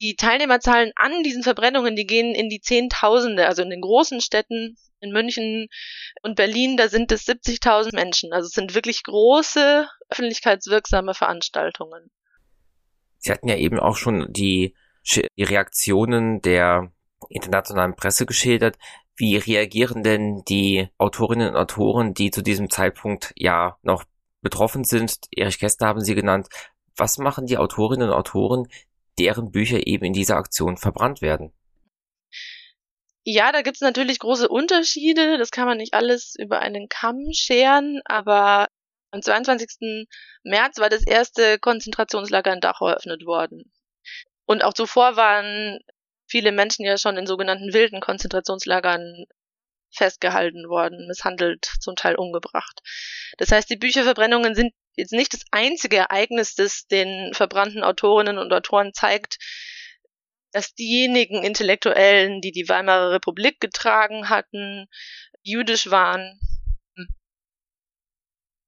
Die Teilnehmerzahlen an diesen Verbrennungen, die gehen in die Zehntausende, also in den großen Städten in München und Berlin, da sind es 70.000 Menschen. Also es sind wirklich große, öffentlichkeitswirksame Veranstaltungen. Sie hatten ja eben auch schon die, die Reaktionen der internationalen Presse geschildert. Wie reagieren denn die Autorinnen und Autoren, die zu diesem Zeitpunkt ja noch betroffen sind? Erich Kästner haben Sie genannt. Was machen die Autorinnen und Autoren, deren Bücher eben in dieser Aktion verbrannt werden? Ja, da gibt's natürlich große Unterschiede. Das kann man nicht alles über einen Kamm scheren, aber am 22. März war das erste Konzentrationslager in Dachau eröffnet worden. Und auch zuvor waren viele Menschen ja schon in sogenannten wilden Konzentrationslagern festgehalten worden, misshandelt, zum Teil umgebracht. Das heißt, die Bücherverbrennungen sind jetzt nicht das einzige Ereignis, das den verbrannten Autorinnen und Autoren zeigt, dass diejenigen Intellektuellen, die die Weimarer Republik getragen hatten, jüdisch waren,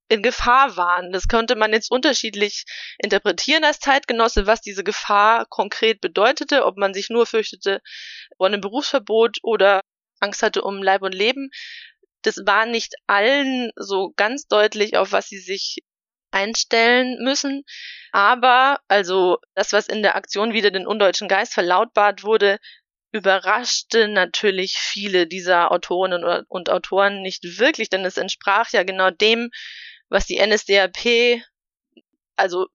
in Gefahr waren. Das konnte man jetzt unterschiedlich interpretieren als Zeitgenosse, was diese Gefahr konkret bedeutete, ob man sich nur fürchtete vor einem Berufsverbot oder Angst hatte um Leib und Leben. Das war nicht allen so ganz deutlich, auf was sie sich einstellen müssen. Aber, also das, was in der Aktion wieder den undeutschen Geist verlautbart wurde, überraschte natürlich viele dieser Autorinnen und Autoren nicht wirklich, denn es entsprach ja genau dem, was die NSDAP, also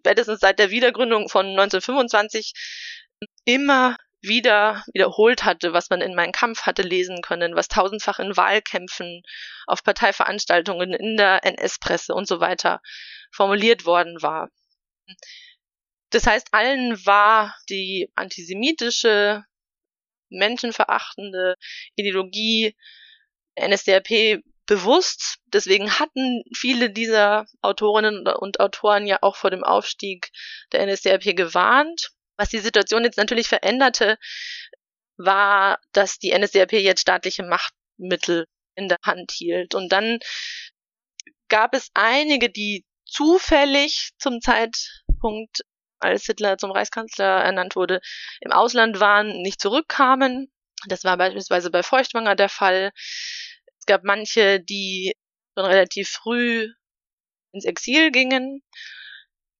spätestens seit der Wiedergründung von 1925, immer wieder wiederholt hatte, was man in meinem Kampf hatte lesen können, was tausendfach in Wahlkämpfen, auf Parteiveranstaltungen, in der NS-Presse und so weiter formuliert worden war. Das heißt, allen war die antisemitische, menschenverachtende Ideologie NSDAP bewusst. Deswegen hatten viele dieser Autorinnen und Autoren ja auch vor dem Aufstieg der NSDAP gewarnt. Was die Situation jetzt natürlich veränderte, war, dass die NSDAP jetzt staatliche Machtmittel in der Hand hielt. Und dann gab es einige, die zufällig zum Zeitpunkt, als Hitler zum Reichskanzler ernannt wurde, im Ausland waren, nicht zurückkamen. Das war beispielsweise bei Feuchtwanger der Fall. Es gab manche, die schon relativ früh ins Exil gingen.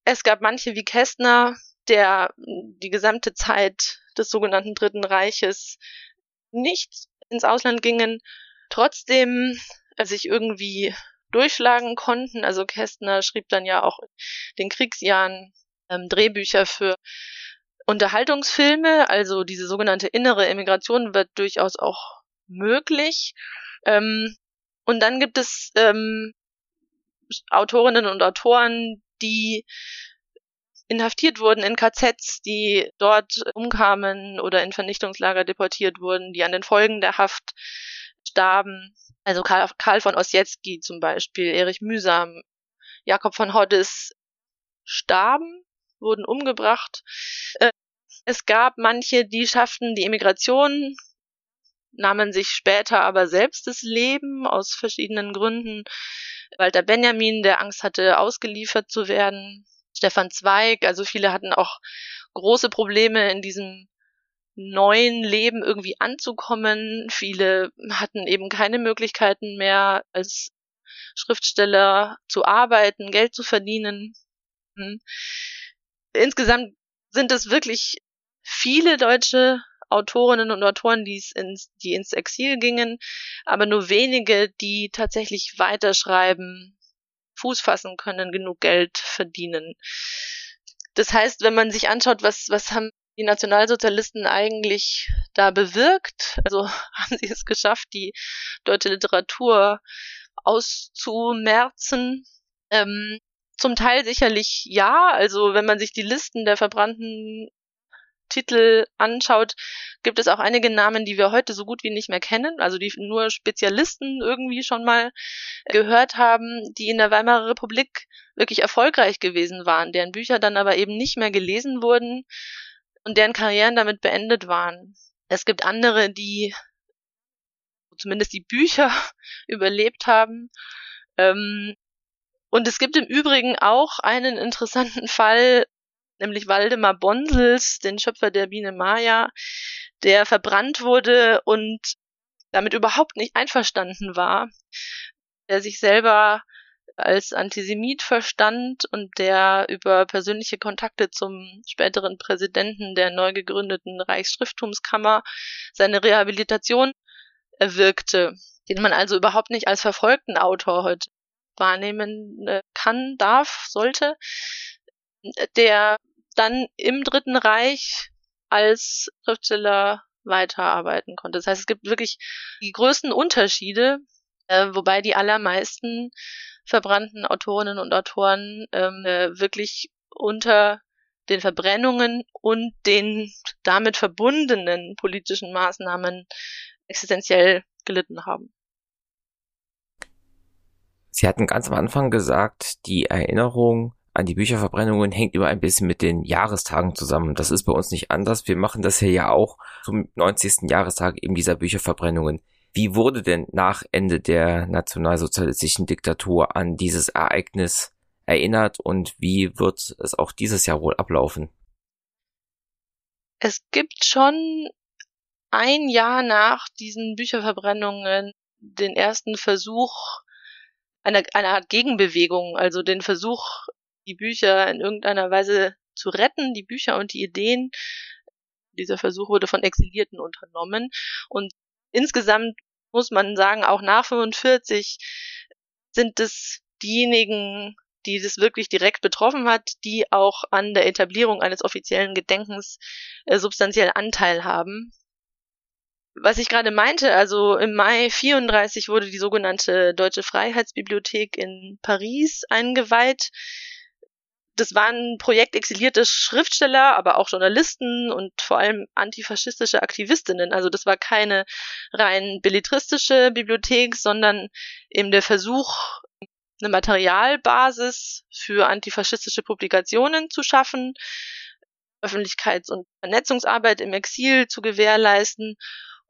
Es gab manche wie Kästner, der die gesamte Zeit des sogenannten Dritten Reiches nicht ins Ausland gingen, trotzdem sich irgendwie durchschlagen konnten. Also Kästner schrieb dann ja auch den Kriegsjahren ähm, Drehbücher für Unterhaltungsfilme, also diese sogenannte innere Emigration wird durchaus auch möglich. Ähm, und dann gibt es ähm, Autorinnen und Autoren, die inhaftiert wurden in KZs, die dort umkamen oder in Vernichtungslager deportiert wurden, die an den Folgen der Haft starben. Also Karl, Karl von Ossietzky zum Beispiel, Erich Mühsam, Jakob von Hoddes starben, wurden umgebracht. Äh, es gab manche, die schafften die Emigration, nahmen sich später aber selbst das Leben aus verschiedenen Gründen. Walter Benjamin, der Angst hatte, ausgeliefert zu werden. Stefan Zweig, also viele hatten auch große Probleme in diesem neuen Leben irgendwie anzukommen. Viele hatten eben keine Möglichkeiten mehr als Schriftsteller zu arbeiten, Geld zu verdienen. Hm. Insgesamt sind es wirklich viele deutsche Autorinnen und Autoren, die ins, die ins Exil gingen, aber nur wenige, die tatsächlich weiterschreiben, Fuß fassen können, genug Geld verdienen. Das heißt, wenn man sich anschaut, was, was haben die Nationalsozialisten eigentlich da bewirkt? Also [LAUGHS] haben sie es geschafft, die deutsche Literatur auszumerzen? Ähm, zum Teil sicherlich ja. Also wenn man sich die Listen der verbrannten Titel anschaut, gibt es auch einige Namen, die wir heute so gut wie nicht mehr kennen, also die nur Spezialisten irgendwie schon mal gehört haben, die in der Weimarer Republik wirklich erfolgreich gewesen waren, deren Bücher dann aber eben nicht mehr gelesen wurden und deren Karrieren damit beendet waren. Es gibt andere, die zumindest die Bücher [LAUGHS] überlebt haben. Ähm, und es gibt im Übrigen auch einen interessanten [LAUGHS] Fall, nämlich Waldemar Bonsels, den Schöpfer der Biene Maya, der verbrannt wurde und damit überhaupt nicht einverstanden war, der sich selber als Antisemit verstand und der über persönliche Kontakte zum späteren Präsidenten der neu gegründeten Reichsschrifttumskammer seine Rehabilitation erwirkte, den man also überhaupt nicht als verfolgten Autor heute wahrnehmen äh, kann, darf, sollte, der dann im Dritten Reich als Schriftsteller weiterarbeiten konnte. Das heißt, es gibt wirklich die größten Unterschiede, äh, wobei die allermeisten verbrannten Autorinnen und Autoren ähm, äh, wirklich unter den Verbrennungen und den damit verbundenen politischen Maßnahmen existenziell gelitten haben. Sie hatten ganz am Anfang gesagt, die Erinnerung an die Bücherverbrennungen hängt immer ein bisschen mit den Jahrestagen zusammen. Das ist bei uns nicht anders. Wir machen das hier ja auch zum 90. Jahrestag eben dieser Bücherverbrennungen. Wie wurde denn nach Ende der nationalsozialistischen Diktatur an dieses Ereignis erinnert und wie wird es auch dieses Jahr wohl ablaufen? Es gibt schon ein Jahr nach diesen Bücherverbrennungen den ersten Versuch einer, einer Art Gegenbewegung, also den Versuch, die Bücher in irgendeiner Weise zu retten, die Bücher und die Ideen. Dieser Versuch wurde von Exilierten unternommen und insgesamt muss man sagen, auch nach 45 sind es diejenigen, die das wirklich direkt betroffen hat, die auch an der Etablierung eines offiziellen Gedenkens äh, substanziell Anteil haben. Was ich gerade meinte, also im Mai 34 wurde die sogenannte Deutsche Freiheitsbibliothek in Paris eingeweiht das waren Projekt exilierte Schriftsteller, aber auch Journalisten und vor allem antifaschistische Aktivistinnen. Also das war keine rein belletristische Bibliothek, sondern eben der Versuch, eine Materialbasis für antifaschistische Publikationen zu schaffen, Öffentlichkeits- und Vernetzungsarbeit im Exil zu gewährleisten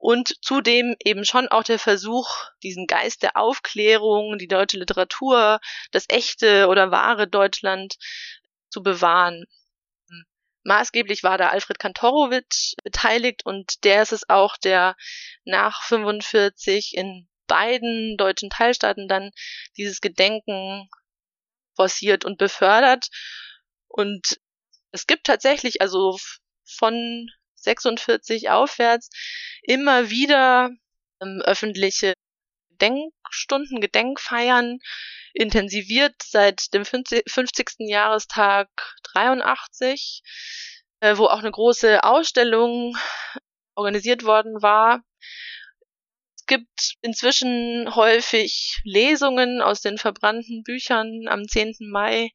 und zudem eben schon auch der Versuch, diesen Geist der Aufklärung, die deutsche Literatur, das echte oder wahre Deutschland zu bewahren. Maßgeblich war da Alfred Kantorowitsch beteiligt und der ist es auch, der nach 45 in beiden deutschen Teilstaaten dann dieses Gedenken forciert und befördert. Und es gibt tatsächlich, also von 46 aufwärts immer wieder ähm, öffentliche Gedenkstunden, Gedenkfeiern intensiviert seit dem 50. Jahrestag 83, äh, wo auch eine große Ausstellung organisiert worden war. Es gibt inzwischen häufig Lesungen aus den verbrannten Büchern am 10. Mai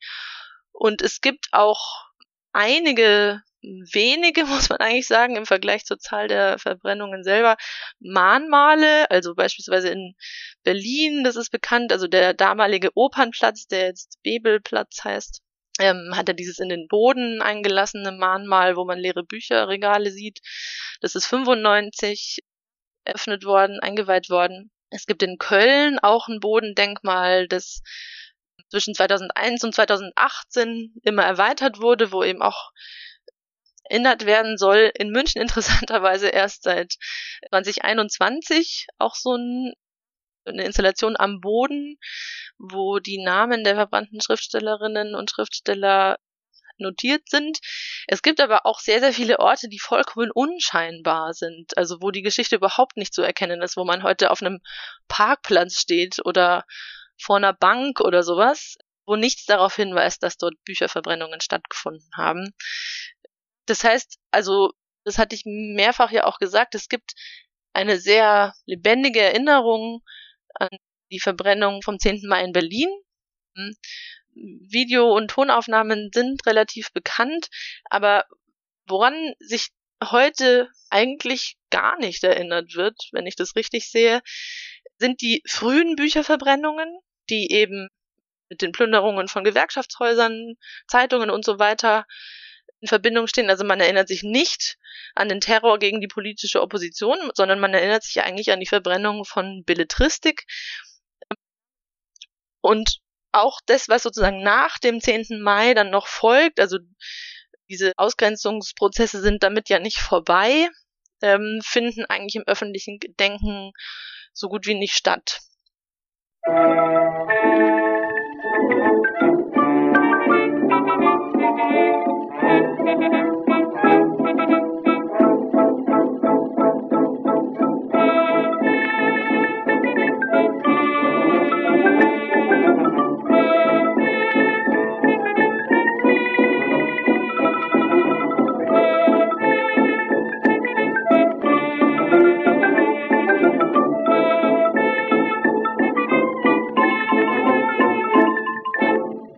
und es gibt auch einige wenige, [LAUGHS] muss man eigentlich sagen, im Vergleich zur Zahl der Verbrennungen selber, Mahnmale, also beispielsweise in Berlin, das ist bekannt, also der damalige Opernplatz, der jetzt Bebelplatz heißt, ähm, hat er dieses in den Boden eingelassene Mahnmal, wo man leere Bücherregale sieht. Das ist 95 eröffnet worden, eingeweiht worden. Es gibt in Köln auch ein Bodendenkmal, das zwischen 2001 und 2018 immer erweitert wurde, wo eben auch erinnert werden soll. In München [LAUGHS] interessanterweise erst seit 2021 auch so ein, eine Installation am Boden, wo die Namen der verbrannten Schriftstellerinnen und Schriftsteller notiert sind. Es gibt aber auch sehr, sehr viele Orte, die vollkommen unscheinbar sind, also wo die Geschichte überhaupt nicht zu erkennen ist, wo man heute auf einem Parkplatz steht oder vor einer Bank oder sowas, wo nichts darauf hinweist, dass dort Bücherverbrennungen stattgefunden haben. Das heißt, also, das hatte ich mehrfach ja auch gesagt, es gibt eine sehr lebendige Erinnerung an die Verbrennung vom 10. Mai in Berlin. Hm. Video- und Tonaufnahmen sind relativ bekannt, aber woran sich heute eigentlich gar nicht erinnert wird, wenn ich das richtig sehe, sind die frühen Bücherverbrennungen, die eben mit den Plünderungen von Gewerkschaftshäusern, Zeitungen und so weiter in Verbindung stehen. Also man erinnert sich nicht an den Terror gegen die politische Opposition, sondern man erinnert sich eigentlich an die Verbrennung von Belletristik. Und auch das, was sozusagen nach dem 10. Mai dann noch folgt, also diese Ausgrenzungsprozesse sind damit ja nicht vorbei, ähm, finden eigentlich im öffentlichen Denken so gut wie nicht statt. Musik